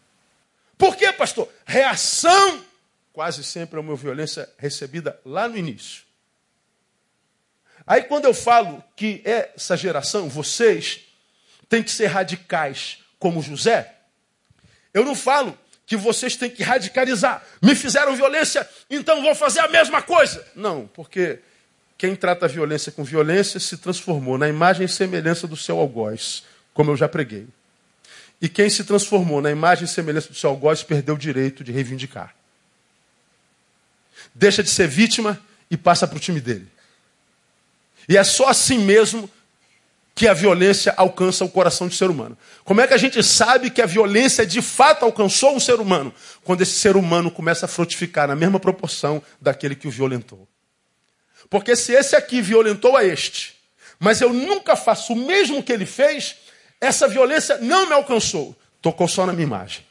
Por quê, pastor? Reação quase sempre é uma violência recebida lá no início. Aí quando eu falo que essa geração, vocês, têm que ser radicais como José, eu não falo que vocês têm que radicalizar. Me fizeram violência, então vou fazer a mesma coisa. Não, porque quem trata a violência com violência se transformou na imagem e semelhança do seu algoz, como eu já preguei. E quem se transformou na imagem e semelhança do seu algoz perdeu o direito de reivindicar deixa de ser vítima e passa para o time dele. E é só assim mesmo que a violência alcança o coração do ser humano. Como é que a gente sabe que a violência de fato alcançou um ser humano? Quando esse ser humano começa a frutificar na mesma proporção daquele que o violentou. Porque se esse aqui violentou a este, mas eu nunca faço o mesmo que ele fez, essa violência não me alcançou. Tocou só na minha imagem.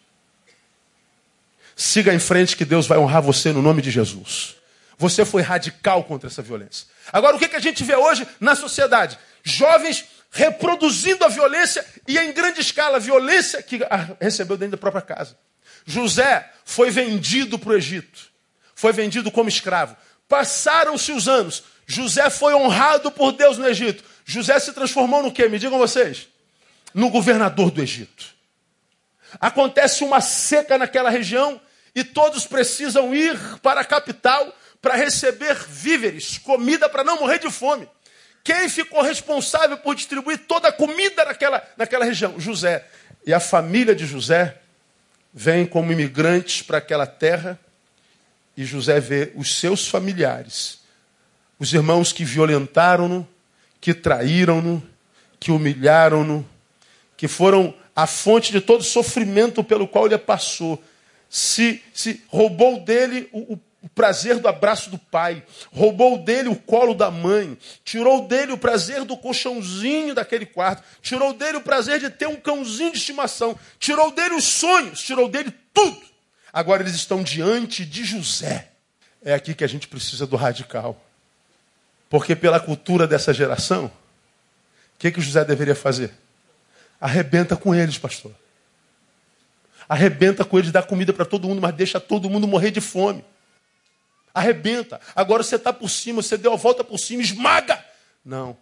Siga em frente que Deus vai honrar você no nome de Jesus. Você foi radical contra essa violência. Agora, o que, que a gente vê hoje na sociedade? Jovens reproduzindo a violência e em grande escala, a violência que recebeu dentro da própria casa. José foi vendido para o Egito. Foi vendido como escravo. Passaram-se os anos. José foi honrado por Deus no Egito. José se transformou no quê? Me digam vocês. No governador do Egito. Acontece uma seca naquela região e todos precisam ir para a capital para receber víveres, comida para não morrer de fome. Quem ficou responsável por distribuir toda a comida naquela, naquela região? José. E a família de José vem como imigrantes para aquela terra e José vê os seus familiares, os irmãos que violentaram-no, que traíram-no, que humilharam-no, que foram a fonte de todo sofrimento pelo qual ele passou. Se, se roubou dele o, o o prazer do abraço do pai, roubou dele o colo da mãe, tirou dele o prazer do colchãozinho daquele quarto, tirou dele o prazer de ter um cãozinho de estimação, tirou dele os sonhos, tirou dele tudo. Agora eles estão diante de José. É aqui que a gente precisa do radical. Porque pela cultura dessa geração, o que, que José deveria fazer? Arrebenta com eles, pastor. Arrebenta com eles, dá comida para todo mundo, mas deixa todo mundo morrer de fome arrebenta. Agora você está por cima, você deu a volta por cima, esmaga. Não.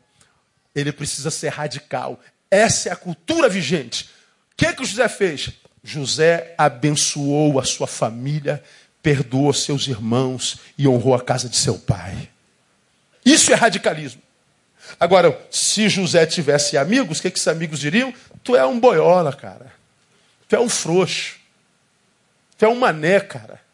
Ele precisa ser radical. Essa é a cultura vigente. O que, que José fez? José abençoou a sua família, perdoou seus irmãos e honrou a casa de seu pai. Isso é radicalismo. Agora, se José tivesse amigos, o que, que esses amigos diriam? Tu é um boiola, cara. Tu é um frouxo. Tu é um mané, cara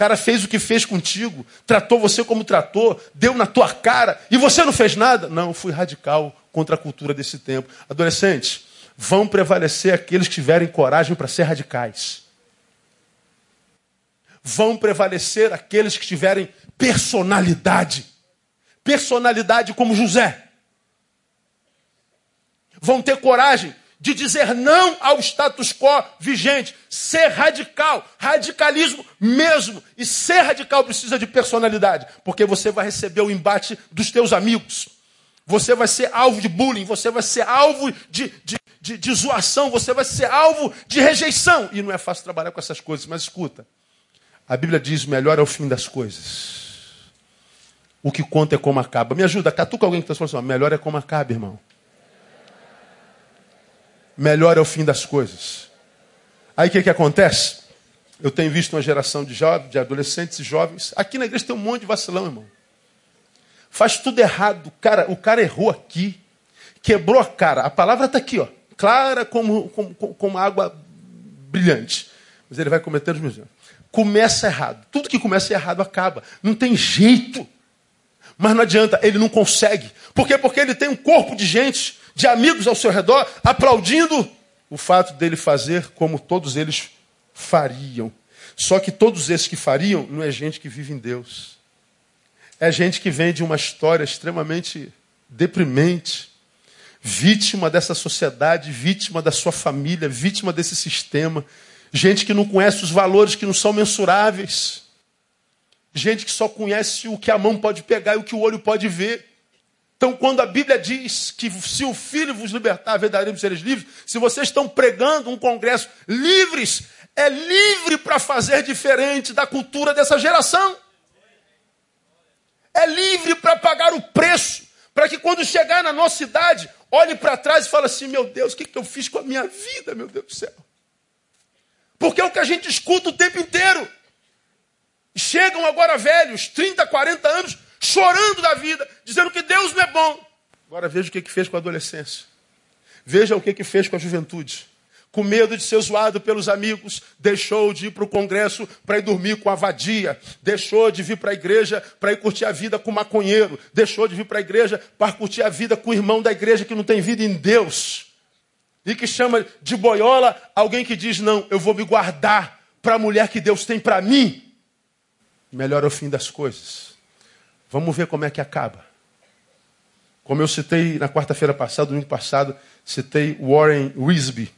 cara fez o que fez contigo, tratou você como tratou, deu na tua cara e você não fez nada. Não, fui radical contra a cultura desse tempo. Adolescentes, vão prevalecer aqueles que tiverem coragem para ser radicais. Vão prevalecer aqueles que tiverem personalidade. Personalidade como José. Vão ter coragem de dizer não ao status quo vigente, ser radical, radicalismo mesmo. E ser radical precisa de personalidade, porque você vai receber o embate dos teus amigos. Você vai ser alvo de bullying, você vai ser alvo de, de, de, de zoação, você vai ser alvo de rejeição. E não é fácil trabalhar com essas coisas, mas escuta. A Bíblia diz: melhor é o fim das coisas. O que conta é como acaba. Me ajuda, catuca alguém que está falando assim: melhor é como acaba, irmão melhor é o fim das coisas. Aí o que, que acontece? Eu tenho visto uma geração de jovens, de adolescentes e jovens. Aqui na igreja tem um monte de vacilão, irmão. Faz tudo errado. O cara, o cara errou aqui. Quebrou a cara. A palavra está aqui, ó. Clara como, como, como água brilhante. Mas ele vai cometer os mesmos Começa errado. Tudo que começa errado acaba. Não tem jeito. Mas não adianta, ele não consegue. Por quê? Porque ele tem um corpo de gente de amigos ao seu redor, aplaudindo o fato dele fazer como todos eles fariam. Só que todos esses que fariam não é gente que vive em Deus. É gente que vem de uma história extremamente deprimente, vítima dessa sociedade, vítima da sua família, vítima desse sistema. Gente que não conhece os valores que não são mensuráveis. Gente que só conhece o que a mão pode pegar e o que o olho pode ver. Então, quando a Bíblia diz que se o Filho vos libertar, verdadeiramente seres livres, se vocês estão pregando um congresso livres, é livre para fazer diferente da cultura dessa geração. É livre para pagar o preço, para que quando chegar na nossa idade, olhe para trás e fale assim: meu Deus, o que, que eu fiz com a minha vida, meu Deus do céu? Porque é o que a gente escuta o tempo inteiro. Chegam agora velhos, 30, 40 anos, chorando da vida, dizendo que Deus não é bom. Agora veja o que, que fez com a adolescência. Veja o que, que fez com a juventude. com medo de ser zoado pelos amigos, deixou de ir para o congresso para ir dormir com a vadia, deixou de vir para a igreja para ir curtir a vida com o maconheiro, deixou de vir para a igreja para curtir a vida com o irmão da igreja que não tem vida em Deus. E que chama de boiola alguém que diz: Não, eu vou me guardar para a mulher que Deus tem para mim. Melhor é o fim das coisas. Vamos ver como é que acaba. Como eu citei na quarta-feira passada, domingo passado, citei Warren Wisby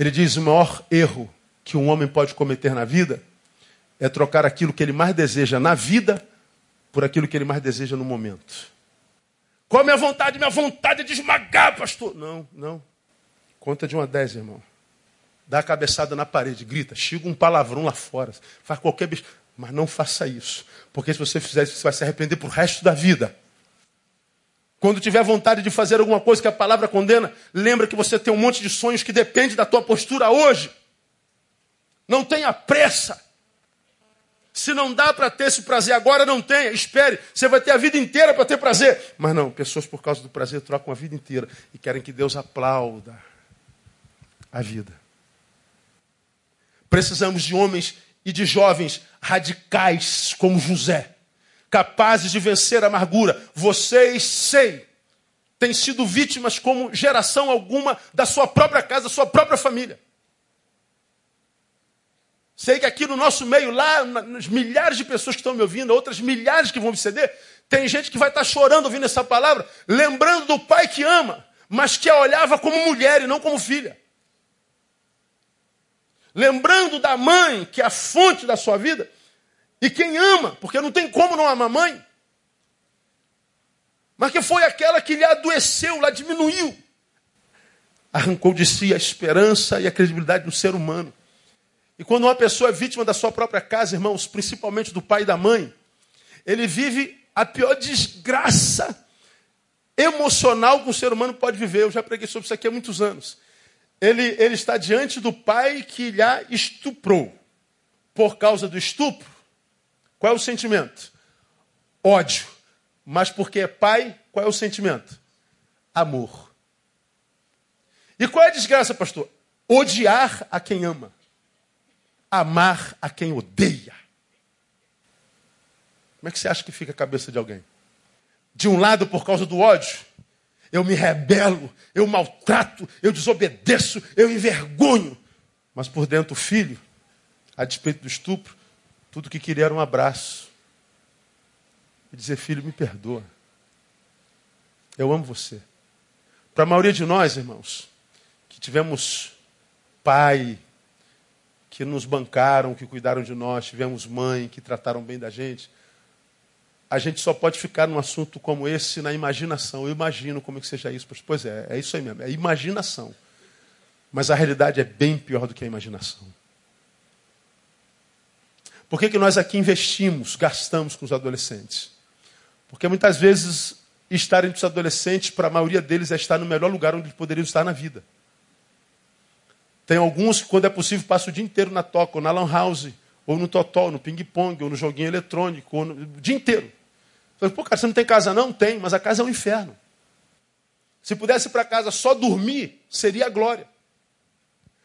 ele diz: o maior erro que um homem pode cometer na vida é trocar aquilo que ele mais deseja na vida por aquilo que ele mais deseja no momento. Qual a minha vontade? Minha vontade é de esmagar, pastor. Não, não. Conta de uma dez, irmão. Dá a cabeçada na parede, grita, xinga um palavrão lá fora, faz qualquer bicho. Mas não faça isso. Porque se você fizer isso, você vai se arrepender pro resto da vida. Quando tiver vontade de fazer alguma coisa que a palavra condena, lembra que você tem um monte de sonhos que depende da tua postura hoje. Não tenha pressa. Se não dá para ter esse prazer agora, não tenha. Espere. Você vai ter a vida inteira para ter prazer. Mas não, pessoas por causa do prazer trocam a vida inteira e querem que Deus aplauda a vida. Precisamos de homens e de jovens radicais como José capazes de vencer a amargura. Vocês, sei, têm sido vítimas como geração alguma da sua própria casa, da sua própria família. Sei que aqui no nosso meio, lá, nas milhares de pessoas que estão me ouvindo, outras milhares que vão me ceder, tem gente que vai estar chorando ouvindo essa palavra, lembrando do pai que ama, mas que a olhava como mulher e não como filha. Lembrando da mãe, que é a fonte da sua vida, e quem ama, porque não tem como não amar mãe. Mas que foi aquela que lhe adoeceu, lá diminuiu. Arrancou de si a esperança e a credibilidade do ser humano. E quando uma pessoa é vítima da sua própria casa, irmãos, principalmente do pai e da mãe, ele vive a pior desgraça emocional que um ser humano pode viver. Eu já preguei sobre isso aqui há muitos anos. Ele, ele está diante do pai que lhe estuprou. Por causa do estupro, qual é o sentimento? Ódio. Mas porque é pai, qual é o sentimento? Amor. E qual é a desgraça, pastor? Odiar a quem ama. Amar a quem odeia. Como é que você acha que fica a cabeça de alguém? De um lado, por causa do ódio, eu me rebelo, eu maltrato, eu desobedeço, eu envergonho. Mas por dentro, o filho, a despeito do estupro, tudo que queria era um abraço. E dizer, filho, me perdoa. Eu amo você. Para a maioria de nós, irmãos, que tivemos pai, que nos bancaram, que cuidaram de nós, tivemos mãe, que trataram bem da gente, a gente só pode ficar num assunto como esse na imaginação. Eu imagino como é que seja isso. Pois é, é isso aí mesmo, é imaginação. Mas a realidade é bem pior do que a imaginação. Por que, que nós aqui investimos, gastamos com os adolescentes? Porque muitas vezes estar entre os adolescentes, para a maioria deles, é estar no melhor lugar onde poderiam estar na vida. Tem alguns que, quando é possível, passam o dia inteiro na toca, ou na lan house, ou no totó, no ping-pong, ou no joguinho eletrônico, ou no... o dia inteiro. Falei, pô, cara, você não tem casa? Não, tem, mas a casa é um inferno. Se pudesse ir para casa só dormir, seria a glória.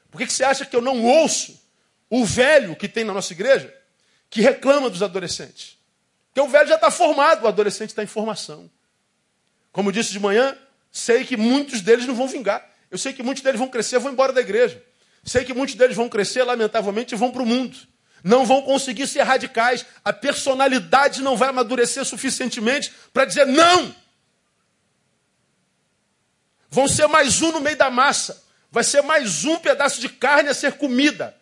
Por que, que você acha que eu não ouço o velho que tem na nossa igreja? que reclama dos adolescentes. Porque o velho já está formado, o adolescente está em formação. Como disse de manhã, sei que muitos deles não vão vingar. Eu sei que muitos deles vão crescer e vão embora da igreja. Sei que muitos deles vão crescer, lamentavelmente, e vão para o mundo. Não vão conseguir ser radicais. A personalidade não vai amadurecer suficientemente para dizer não. Vão ser mais um no meio da massa. Vai ser mais um pedaço de carne a ser comida.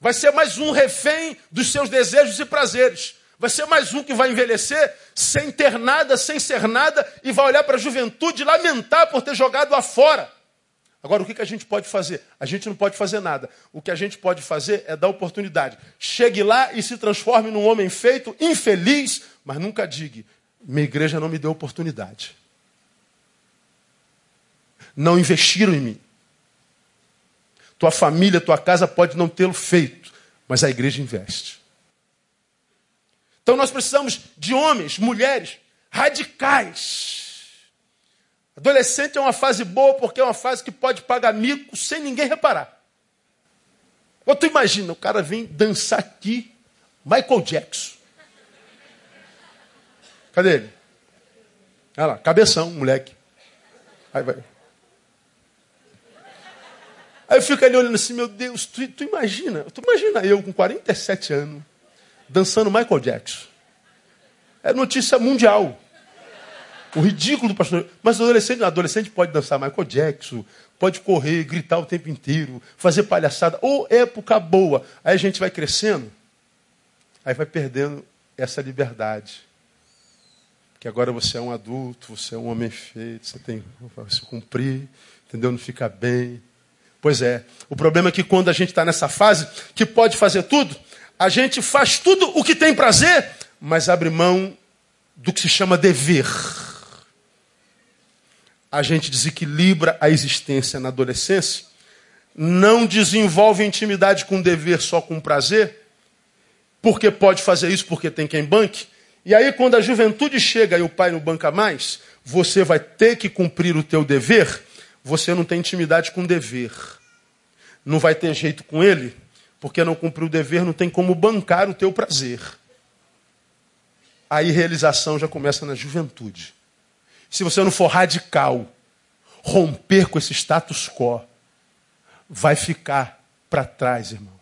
Vai ser mais um refém dos seus desejos e prazeres. Vai ser mais um que vai envelhecer sem ter nada, sem ser nada, e vai olhar para a juventude e lamentar por ter jogado a fora. Agora, o que a gente pode fazer? A gente não pode fazer nada. O que a gente pode fazer é dar oportunidade. Chegue lá e se transforme num homem feito, infeliz, mas nunca diga: minha igreja não me deu oportunidade. Não investiram em mim. Tua família, tua casa pode não tê-lo feito, mas a igreja investe. Então nós precisamos de homens, mulheres radicais. Adolescente é uma fase boa porque é uma fase que pode pagar mico sem ninguém reparar. Ou tu imagina, o cara vem dançar aqui, Michael Jackson. Cadê ele? Olha lá, cabeção, moleque. Aí vai. Aí eu fico ali olhando assim, meu Deus, tu, tu imagina, tu imagina eu com 47 anos, dançando Michael Jackson. É notícia mundial. O ridículo do pastor. Mas adolescente, adolescente pode dançar Michael Jackson, pode correr, gritar o tempo inteiro, fazer palhaçada. Ou época boa. Aí a gente vai crescendo, aí vai perdendo essa liberdade. Que agora você é um adulto, você é um homem feito, você tem que se cumprir, entendeu? Não fica bem. Pois é. O problema é que quando a gente está nessa fase, que pode fazer tudo, a gente faz tudo o que tem prazer, mas abre mão do que se chama dever a gente desequilibra a existência na adolescência, não desenvolve intimidade com dever só com prazer, porque pode fazer isso porque tem quem banque. E aí, quando a juventude chega e o pai não banca mais, você vai ter que cumprir o teu dever, você não tem intimidade com dever. Não vai ter jeito com ele, porque não cumpriu o dever, não tem como bancar o teu prazer. Aí realização já começa na juventude se você não for radical, romper com esse status quo, vai ficar para trás, irmão.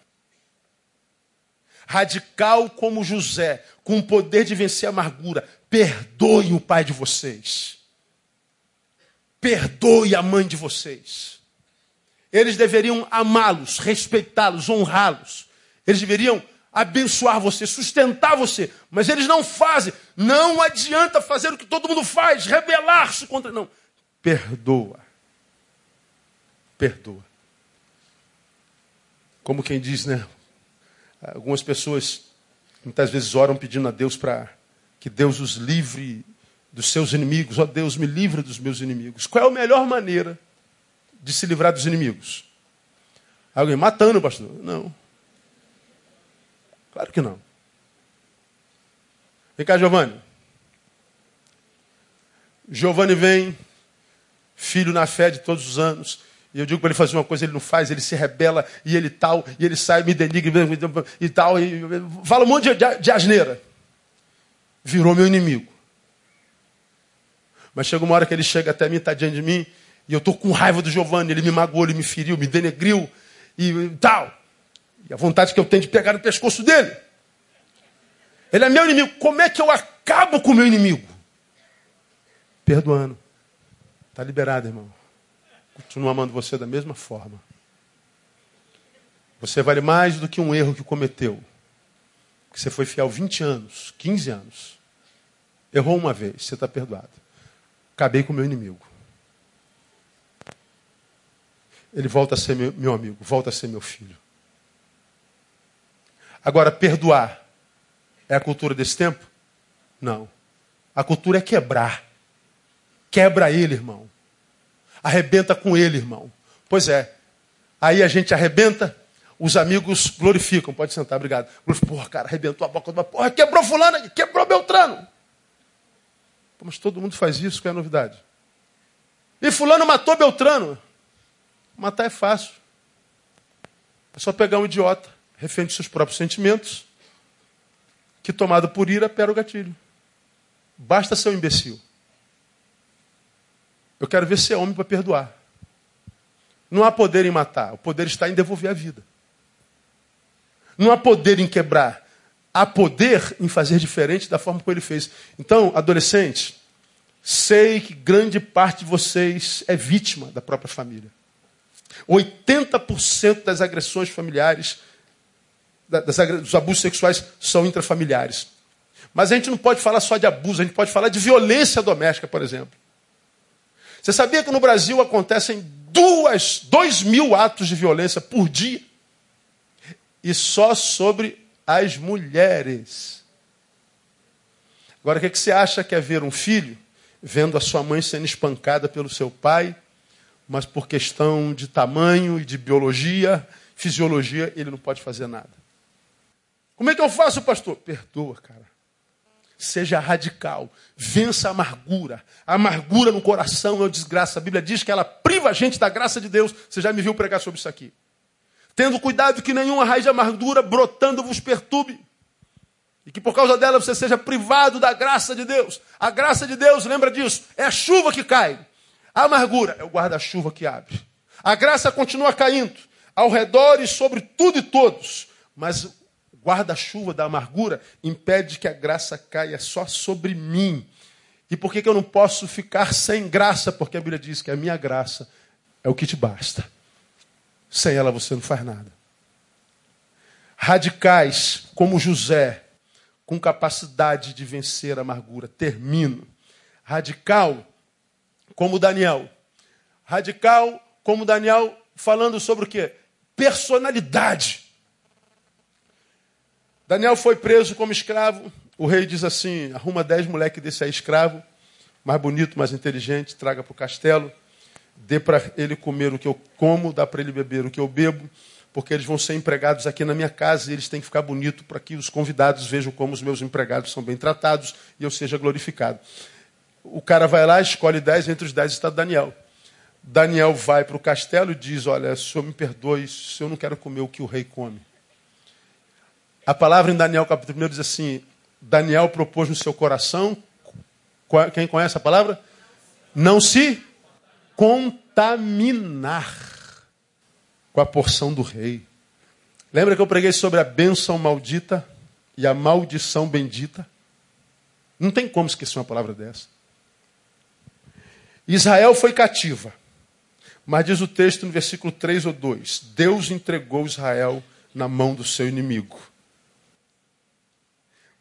Radical como José, com o poder de vencer a amargura, perdoe o pai de vocês. Perdoe a mãe de vocês. Eles deveriam amá-los, respeitá-los, honrá-los. Eles deveriam abençoar você, sustentar você. Mas eles não fazem. Não adianta fazer o que todo mundo faz, rebelar-se contra. Não. Perdoa. Perdoa. Como quem diz, né? Algumas pessoas muitas vezes oram pedindo a Deus para que Deus os livre dos seus inimigos. Ó oh, Deus, me livre dos meus inimigos. Qual é a melhor maneira de se livrar dos inimigos? Alguém matando, pastor? Não. Claro que não. Vem cá, Giovanni. Giovanni vem, filho na fé de todos os anos. E eu digo para ele fazer uma coisa, ele não faz, ele se rebela, e ele tal, e ele sai, me denigra e tal, e fala um monte de, de, de asneira. Virou meu inimigo. Mas chega uma hora que ele chega até mim, está diante de mim, e eu estou com raiva do Giovanni, ele me magoou, ele me feriu, me denegriu, e tal. E a vontade que eu tenho de pegar no pescoço dele. Ele é meu inimigo. Como é que eu acabo com o meu inimigo? Perdoando. Está liberado, irmão. Continuo amando você da mesma forma. Você vale mais do que um erro que cometeu. Que você foi fiel 20 anos, 15 anos. Errou uma vez, você está perdoado. Acabei com o meu inimigo. Ele volta a ser meu, meu amigo, volta a ser meu filho. Agora, perdoar é a cultura desse tempo? Não. A cultura é quebrar. Quebra ele, irmão. Arrebenta com ele, irmão. Pois é. Aí a gente arrebenta, os amigos glorificam. Pode sentar, obrigado. Porra, cara, arrebentou a boca. Porra, quebrou fulano, quebrou Beltrano. Mas todo mundo faz isso, qual é a novidade? E fulano matou Beltrano. Matar é fácil. É só pegar um idiota refém de seus próprios sentimentos, que tomado por ira, pera o gatilho. Basta ser um imbecil. Eu quero ver ser homem para perdoar. Não há poder em matar, o poder está em devolver a vida. Não há poder em quebrar, há poder em fazer diferente da forma como ele fez. Então, adolescentes, sei que grande parte de vocês é vítima da própria família. 80% das agressões familiares das, dos abusos sexuais são intrafamiliares. Mas a gente não pode falar só de abuso, a gente pode falar de violência doméstica, por exemplo. Você sabia que no Brasil acontecem duas, dois mil atos de violência por dia? E só sobre as mulheres. Agora, o que, é que você acha que é ver um filho vendo a sua mãe sendo espancada pelo seu pai, mas por questão de tamanho e de biologia, fisiologia, ele não pode fazer nada? Como é que eu faço, pastor? Perdoa, cara. Seja radical. Vença a amargura. A amargura no coração é uma desgraça. A Bíblia diz que ela priva a gente da graça de Deus. Você já me viu pregar sobre isso aqui. Tendo cuidado que nenhuma raiz de amargura brotando vos perturbe. E que por causa dela você seja privado da graça de Deus. A graça de Deus, lembra disso? É a chuva que cai. A amargura é o guarda-chuva que abre. A graça continua caindo ao redor e sobre tudo e todos. Mas guarda-chuva da amargura impede que a graça caia só sobre mim. E por que, que eu não posso ficar sem graça? Porque a Bíblia diz que a minha graça é o que te basta. Sem ela você não faz nada. Radicais como José, com capacidade de vencer a amargura. Termino. Radical como Daniel. Radical como Daniel, falando sobre o quê? Personalidade. Daniel foi preso como escravo. O rei diz assim: arruma dez moleques desse aí escravo, mais bonito, mais inteligente, traga para o castelo, dê para ele comer o que eu como, dá para ele beber o que eu bebo, porque eles vão ser empregados aqui na minha casa e eles têm que ficar bonito para que os convidados vejam como os meus empregados são bem tratados e eu seja glorificado. O cara vai lá, escolhe dez, entre os dez está Daniel. Daniel vai para o castelo e diz: Olha, senhor me perdoe, se eu não quero comer o que o rei come. A palavra em Daniel capítulo 1 diz assim: Daniel propôs no seu coração, quem conhece a palavra? Não se contaminar com a porção do rei. Lembra que eu preguei sobre a bênção maldita e a maldição bendita? Não tem como esquecer uma palavra dessa. Israel foi cativa. Mas diz o texto no versículo 3 ou 2: Deus entregou Israel na mão do seu inimigo.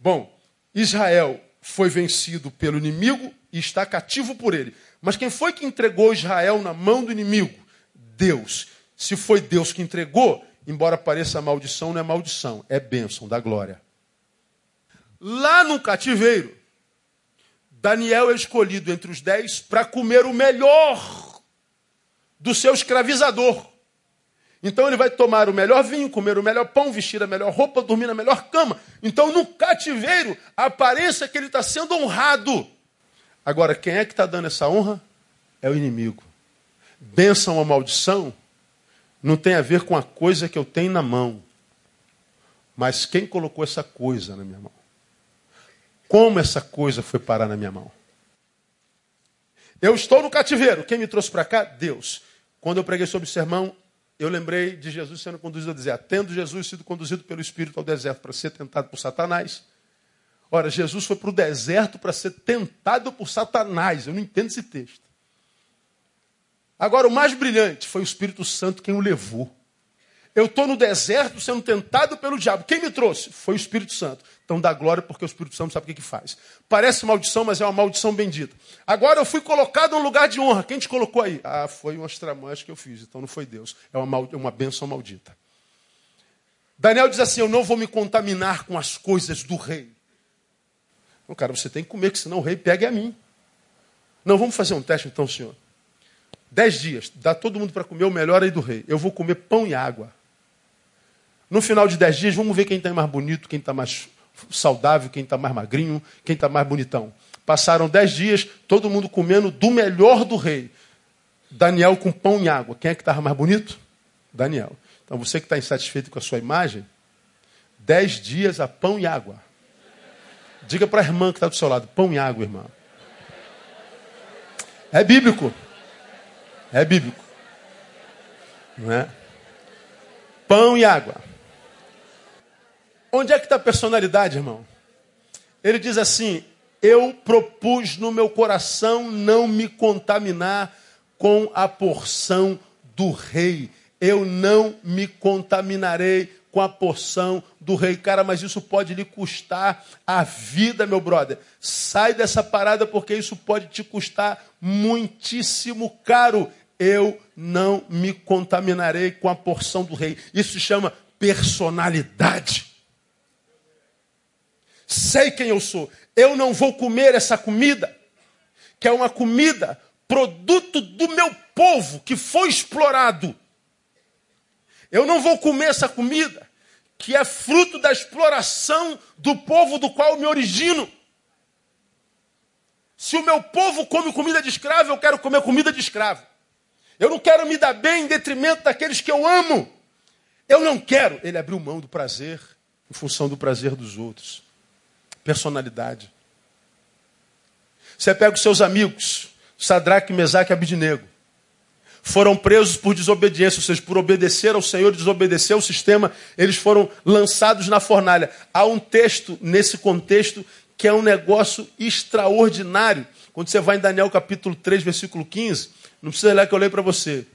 Bom, Israel foi vencido pelo inimigo e está cativo por ele. Mas quem foi que entregou Israel na mão do inimigo? Deus. Se foi Deus que entregou, embora pareça maldição, não é maldição, é bênção da glória. Lá no cativeiro, Daniel é escolhido entre os dez para comer o melhor do seu escravizador. Então ele vai tomar o melhor vinho, comer o melhor pão, vestir a melhor roupa, dormir na melhor cama. Então no cativeiro apareça que ele está sendo honrado. Agora, quem é que está dando essa honra? É o inimigo. Bênção ou maldição não tem a ver com a coisa que eu tenho na mão, mas quem colocou essa coisa na minha mão? Como essa coisa foi parar na minha mão? Eu estou no cativeiro. Quem me trouxe para cá? Deus. Quando eu preguei sobre o sermão, eu lembrei de Jesus sendo conduzido ao deserto. Tendo Jesus sido conduzido pelo Espírito ao deserto para ser tentado por Satanás. Ora, Jesus foi para o deserto para ser tentado por Satanás. Eu não entendo esse texto. Agora, o mais brilhante foi o Espírito Santo quem o levou. Eu estou no deserto sendo tentado pelo diabo. Quem me trouxe? Foi o Espírito Santo. Então dá glória porque o Espírito Santo sabe o que, que faz. Parece maldição, mas é uma maldição bendita. Agora eu fui colocado num lugar de honra. Quem te colocou aí? Ah, foi umas tramãs que eu fiz, então não foi Deus. É uma, mal, é uma benção maldita. Daniel diz assim: Eu não vou me contaminar com as coisas do rei. Não, cara, você tem que comer, que senão o rei pegue a mim. Não, vamos fazer um teste então, senhor. Dez dias, dá todo mundo para comer o melhor aí do rei. Eu vou comer pão e água. No final de dez dias, vamos ver quem está mais bonito, quem está mais saudável, quem está mais magrinho, quem está mais bonitão. Passaram dez dias, todo mundo comendo do melhor do rei. Daniel com pão e água. Quem é que estava mais bonito? Daniel. Então você que está insatisfeito com a sua imagem, dez dias a pão e água. Diga para a irmã que está do seu lado, pão e água, irmã. É bíblico. É bíblico. Não é? Pão e água. Onde é que está a personalidade, irmão? Ele diz assim: Eu propus no meu coração não me contaminar com a porção do rei. Eu não me contaminarei com a porção do rei. Cara, mas isso pode lhe custar a vida, meu brother. Sai dessa parada porque isso pode te custar muitíssimo caro. Eu não me contaminarei com a porção do rei. Isso se chama personalidade sei quem eu sou. Eu não vou comer essa comida, que é uma comida produto do meu povo que foi explorado. Eu não vou comer essa comida, que é fruto da exploração do povo do qual me origino. Se o meu povo come comida de escravo, eu quero comer comida de escravo. Eu não quero me dar bem em detrimento daqueles que eu amo. Eu não quero. Ele abriu mão do prazer em função do prazer dos outros. Personalidade. Você pega os seus amigos, Sadraque, Mesaque e Abidinego. Foram presos por desobediência, ou seja, por obedecer ao Senhor e desobedecer ao sistema, eles foram lançados na fornalha. Há um texto nesse contexto que é um negócio extraordinário. Quando você vai em Daniel capítulo 3, versículo 15, não precisa ler que eu leio para você.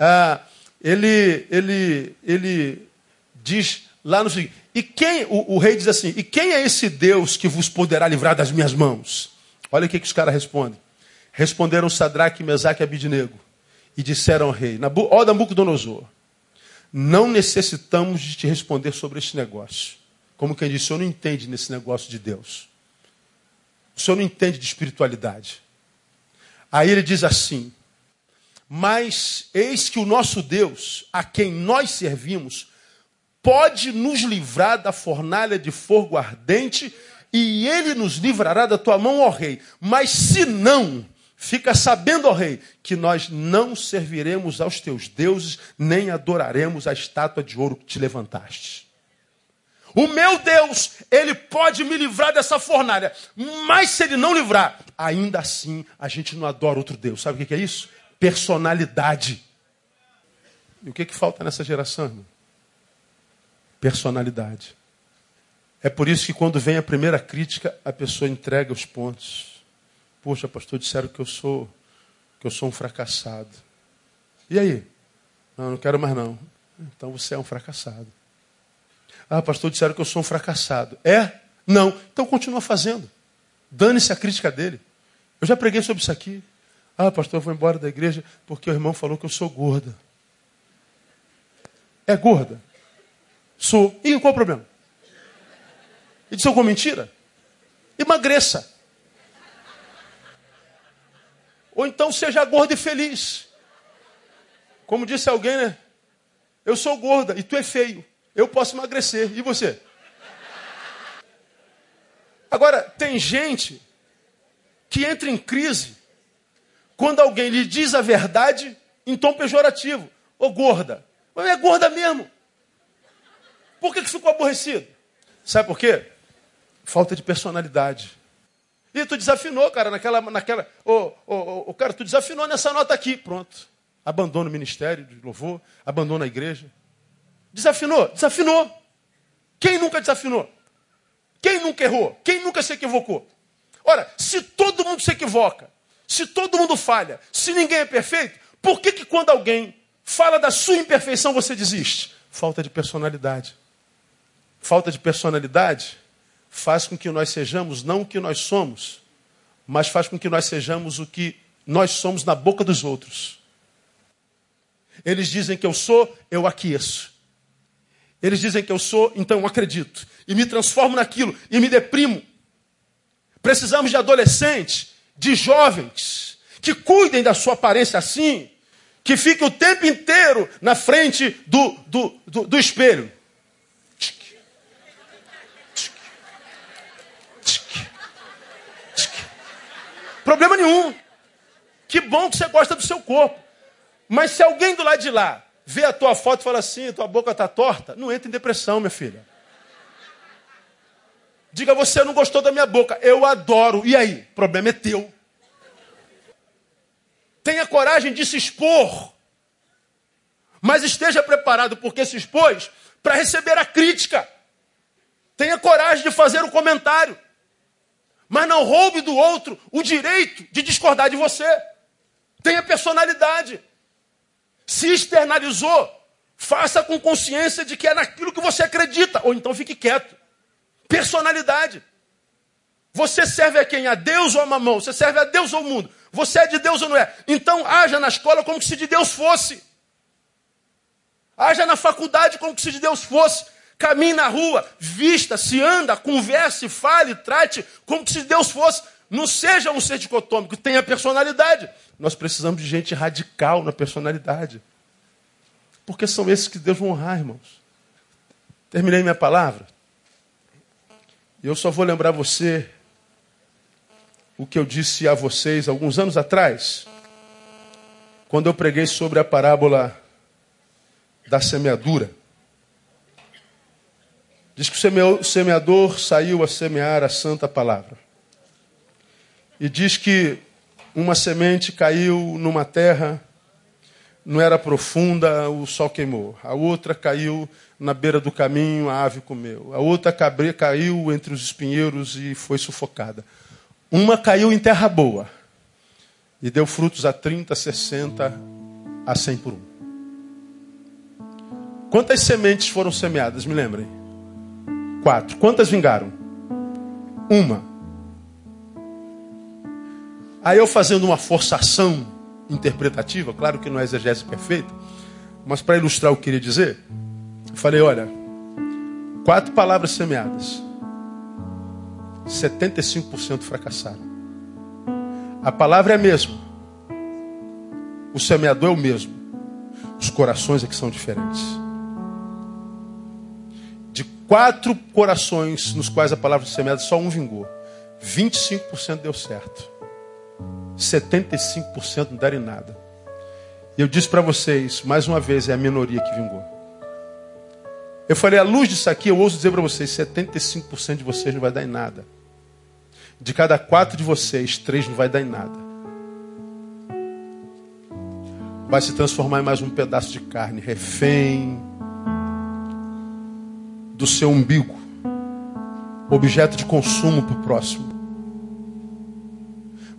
Ah, ele, ele, ele diz lá no seguinte: e quem, o, o, rei diz assim, e quem é esse Deus que vos poderá livrar das minhas mãos? Olha o que, que os caras respondem. Responderam Sadraque, Mesaque e Abidnego e disseram ao rei, ó Nabucodonosor, não necessitamos de te responder sobre este negócio. Como quem disse, o senhor não entende nesse negócio de Deus. O senhor não entende de espiritualidade. Aí ele diz assim: Mas eis que o nosso Deus, a quem nós servimos, pode nos livrar da fornalha de fogo ardente, e ele nos livrará da tua mão, ó rei. Mas se não, fica sabendo, ó rei, que nós não serviremos aos teus deuses, nem adoraremos a estátua de ouro que te levantaste. O meu Deus, ele pode me livrar dessa fornalha. Mas se ele não livrar, ainda assim a gente não adora outro Deus. Sabe o que é isso? Personalidade. E o que, que falta nessa geração, irmão? Personalidade. É por isso que quando vem a primeira crítica, a pessoa entrega os pontos. Poxa, pastor, disseram que eu sou que eu sou um fracassado. E aí? Não, não quero mais não. Então você é um fracassado. Ah, pastor, disseram que eu sou um fracassado. É? Não. Então continua fazendo. Dane-se a crítica dele. Eu já preguei sobre isso aqui. Ah, pastor, eu vou embora da igreja porque o irmão falou que eu sou gorda. É gorda? Sou. E qual o problema? E disse alguma mentira? Emagreça. Ou então seja gorda e feliz. Como disse alguém, né? Eu sou gorda e tu é feio eu posso emagrecer. E você? Agora, tem gente que entra em crise quando alguém lhe diz a verdade em tom pejorativo. Ô gorda. Mas é gorda mesmo. Por que, que ficou aborrecido? Sabe por quê? Falta de personalidade. E tu desafinou, cara, naquela. naquela ô, ô, ô, cara, tu desafinou nessa nota aqui. Pronto. Abandona o ministério de louvor, abandona a igreja. Desafinou? Desafinou. Quem nunca desafinou? Quem nunca errou? Quem nunca se equivocou? Ora, se todo mundo se equivoca, se todo mundo falha, se ninguém é perfeito, por que, que quando alguém fala da sua imperfeição você desiste? Falta de personalidade. Falta de personalidade faz com que nós sejamos não o que nós somos, mas faz com que nós sejamos o que nós somos na boca dos outros. Eles dizem que eu sou, eu aqueço. Eles dizem que eu sou, então eu acredito. E me transformo naquilo. E me deprimo. Precisamos de adolescentes, de jovens, que cuidem da sua aparência assim, que fiquem o tempo inteiro na frente do, do, do, do espelho. Problema nenhum. Que bom que você gosta do seu corpo. Mas se alguém do lado de lá vê a tua foto e fala assim, tua boca está torta, não entra em depressão, minha filha. Diga, você não gostou da minha boca. Eu adoro. E aí? O problema é teu. Tenha coragem de se expor. Mas esteja preparado, porque se expôs, para receber a crítica. Tenha coragem de fazer o comentário. Mas não roube do outro o direito de discordar de você. Tenha personalidade se externalizou, faça com consciência de que é naquilo que você acredita, ou então fique quieto. Personalidade. Você serve a quem? A Deus ou a mamão? Você serve a Deus ou ao mundo? Você é de Deus ou não é? Então haja na escola como se de Deus fosse. Haja na faculdade como se de Deus fosse. Caminhe na rua, vista, se anda, converse, fale, trate como se de Deus fosse. Não seja um ser dicotômico, tenha personalidade. Nós precisamos de gente radical na personalidade. Porque são esses que Deus vai honrar, irmãos. Terminei minha palavra. Eu só vou lembrar você o que eu disse a vocês alguns anos atrás, quando eu preguei sobre a parábola da semeadura. Diz que o semeador saiu a semear a santa palavra. E diz que uma semente caiu numa terra, não era profunda, o sol queimou. A outra caiu na beira do caminho, a ave comeu. A outra cabreira caiu entre os espinheiros e foi sufocada. Uma caiu em terra boa e deu frutos a 30, 60, a 100 por um. Quantas sementes foram semeadas? Me lembrem. Quatro. Quantas vingaram? Uma. Aí eu fazendo uma forçação interpretativa, claro que não é exegese perfeita, mas para ilustrar o que eu queria dizer, eu falei, olha, quatro palavras semeadas, 75% fracassaram. A palavra é a mesma. O semeador é o mesmo. Os corações é que são diferentes quatro corações nos quais a palavra foi semeada, só um vingou. 25% deu certo. 75% não deram em nada. E eu disse para vocês, mais uma vez, é a minoria que vingou. Eu falei, à luz disso aqui, eu ouso dizer para vocês, 75% de vocês não vai dar em nada. De cada quatro de vocês, três não vai dar em nada. Vai se transformar em mais um pedaço de carne, refém, do seu umbigo, objeto de consumo para o próximo.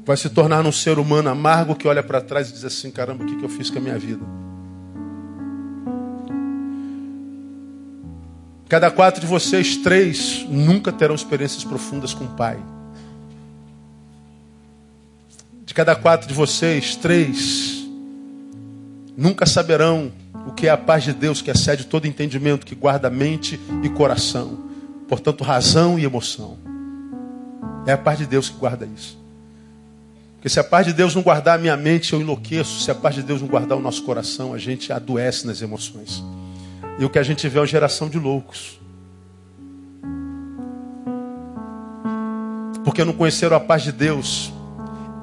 Vai se tornar um ser humano amargo que olha para trás e diz assim: caramba, o que, que eu fiz com a minha vida? Cada quatro de vocês, três, nunca terão experiências profundas com o Pai. De cada quatro de vocês, três, nunca saberão o que é a paz de Deus que excede todo entendimento, que guarda mente e coração, portanto, razão e emoção. É a paz de Deus que guarda isso. Porque se a paz de Deus não guardar a minha mente, eu enlouqueço. Se a paz de Deus não guardar o nosso coração, a gente adoece nas emoções. E o que a gente vê é uma geração de loucos. Porque não conheceram a paz de Deus,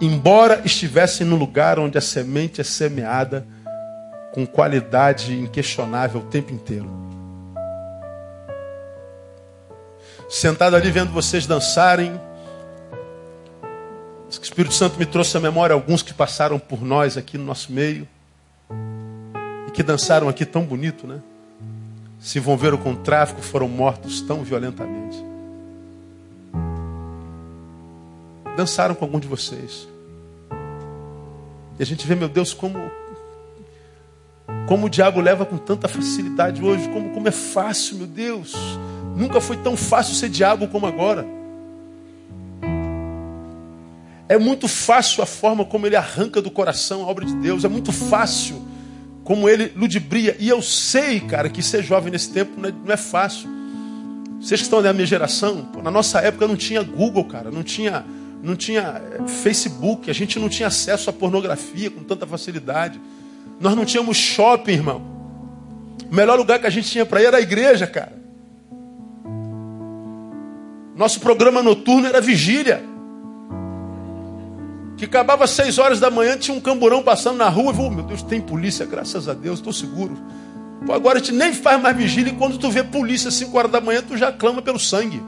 embora estivessem no lugar onde a semente é semeada com qualidade inquestionável o tempo inteiro. Sentado ali vendo vocês dançarem, o Espírito Santo me trouxe à memória alguns que passaram por nós aqui no nosso meio e que dançaram aqui tão bonito, né? Se envolveram com o tráfico, foram mortos tão violentamente. Dançaram com algum de vocês. E a gente vê, meu Deus, como como o diabo leva com tanta facilidade hoje, como, como é fácil, meu Deus. Nunca foi tão fácil ser diabo como agora. É muito fácil a forma como ele arranca do coração a obra de Deus. É muito fácil como ele ludibria. E eu sei, cara, que ser jovem nesse tempo não é, não é fácil. Vocês que estão da minha geração, pô, na nossa época não tinha Google, cara, não tinha, não tinha eh, Facebook, a gente não tinha acesso à pornografia com tanta facilidade. Nós não tínhamos shopping, irmão. O melhor lugar que a gente tinha para ir era a igreja, cara. Nosso programa noturno era vigília. Que acabava às seis horas da manhã, tinha um camburão passando na rua. E, oh, meu Deus, tem polícia, graças a Deus, estou seguro. Pô, agora a gente nem faz mais vigília. E quando tu vê polícia às cinco horas da manhã, tu já clama pelo sangue.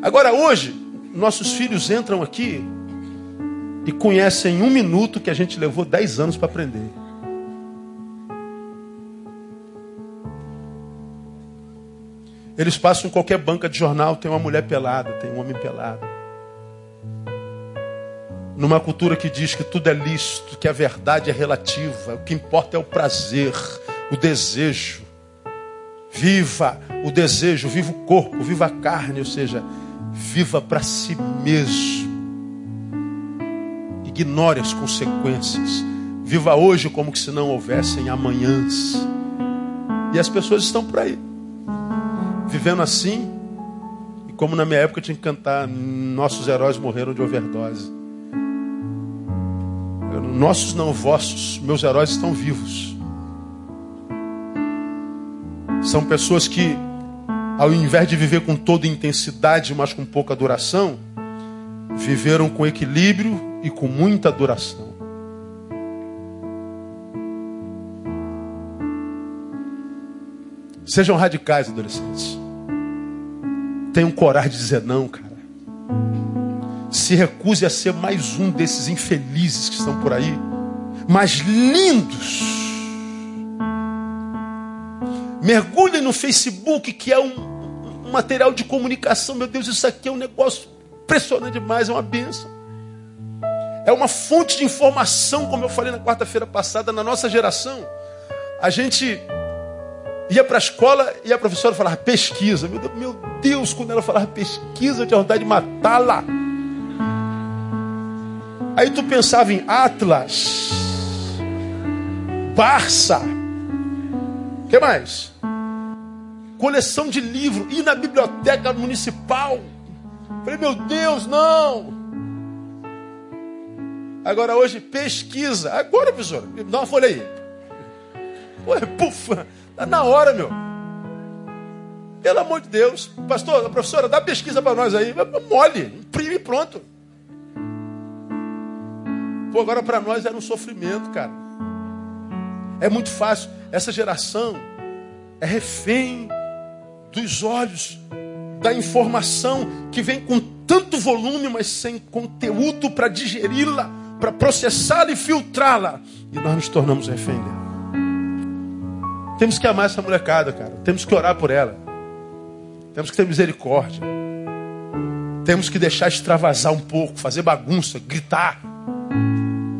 Agora hoje, nossos filhos entram aqui e conhecem em um minuto que a gente levou dez anos para aprender. Eles passam em qualquer banca de jornal, tem uma mulher pelada, tem um homem pelado. Numa cultura que diz que tudo é lícito, que a verdade é relativa, o que importa é o prazer, o desejo. Viva o desejo, viva o corpo, viva a carne, ou seja, viva para si mesmo ignore as consequências. Viva hoje como que se não houvessem amanhãs. E as pessoas estão por aí, vivendo assim. E como na minha época tinha que cantar, nossos heróis morreram de overdose. Nossos não vossos, meus heróis estão vivos. São pessoas que, ao invés de viver com toda intensidade, mas com pouca duração, viveram com equilíbrio e com muita adoração. Sejam radicais, adolescentes. Tenham coragem de dizer não, cara. Se recuse a ser mais um desses infelizes que estão por aí, mas lindos. Mergulhem no Facebook, que é um, um material de comunicação. Meu Deus, isso aqui é um negócio impressionante demais, é uma benção. É uma fonte de informação, como eu falei na quarta-feira passada, na nossa geração. A gente ia para a escola e a professora falava pesquisa. Meu Deus, meu Deus quando ela falava pesquisa, eu tinha vontade de matá-la. Aí tu pensava em Atlas, Barça, que mais? Coleção de livro, ir na biblioteca municipal. Falei, meu Deus, não! Agora hoje, pesquisa. Agora, professor, dá uma folha aí. Ué, pufa, tá na hora, meu. Pelo amor de Deus. Pastor, professora, dá pesquisa para nós aí. Mole, imprime pronto. Pô, agora para nós era um sofrimento, cara. É muito fácil. Essa geração é refém dos olhos, da informação que vem com tanto volume, mas sem conteúdo para digeri-la para processá-la e filtrá-la. E nós nos tornamos refém dela. Temos que amar essa molecada, cara. Temos que orar por ela. Temos que ter misericórdia. Temos que deixar extravasar um pouco, fazer bagunça, gritar.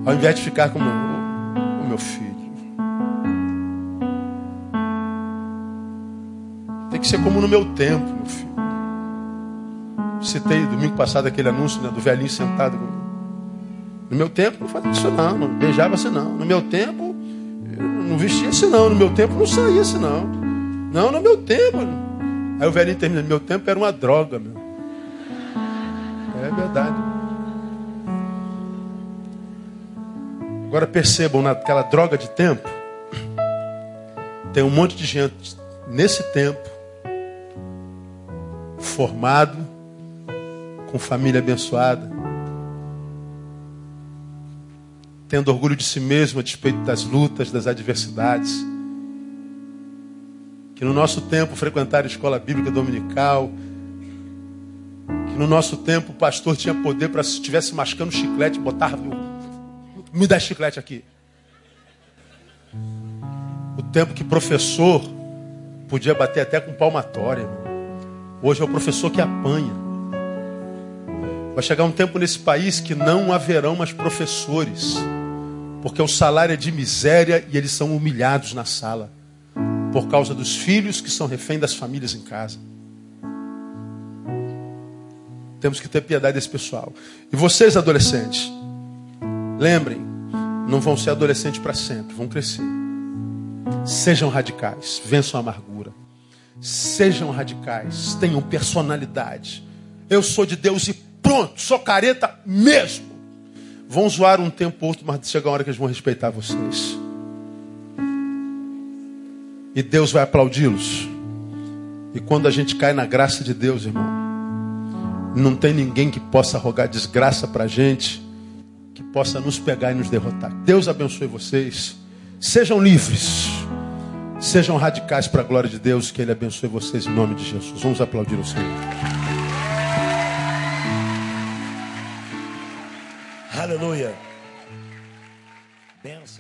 Ao invés de ficar como o meu filho. Tem que ser como no meu tempo, meu filho. Citei domingo passado aquele anúncio né, do velhinho sentado no meu tempo não fazia isso não, não beijava assim não. No meu tempo não vestia assim não. No meu tempo não saía assim não. Não, no meu tempo. Aí o velhinho termina, meu tempo era uma droga, meu. É verdade. Agora percebam, naquela droga de tempo, tem um monte de gente nesse tempo, formado, com família abençoada, tendo orgulho de si mesmo a despeito das lutas, das adversidades. Que no nosso tempo frequentar a escola bíblica dominical, que no nosso tempo o pastor tinha poder para se estivesse mascando chiclete, botar me dá chiclete aqui. O tempo que professor podia bater até com palmatória. Hoje é o professor que apanha. Vai chegar um tempo nesse país que não haverão mais professores porque o salário é de miséria e eles são humilhados na sala, por causa dos filhos que são refém das famílias em casa. Temos que ter piedade desse pessoal. E vocês, adolescentes, lembrem, não vão ser adolescentes para sempre, vão crescer. Sejam radicais, vençam a amargura. Sejam radicais, tenham personalidade. Eu sou de Deus e pronto, sou careta mesmo. Vão zoar um tempo ou outro, mas chega uma hora que eles vão respeitar vocês. E Deus vai aplaudi-los. E quando a gente cai na graça de Deus, irmão, não tem ninguém que possa rogar desgraça para a gente, que possa nos pegar e nos derrotar. Deus abençoe vocês. Sejam livres. Sejam radicais para a glória de Deus. Que Ele abençoe vocês em nome de Jesus. Vamos aplaudir o Senhor. Aleluia. Benção.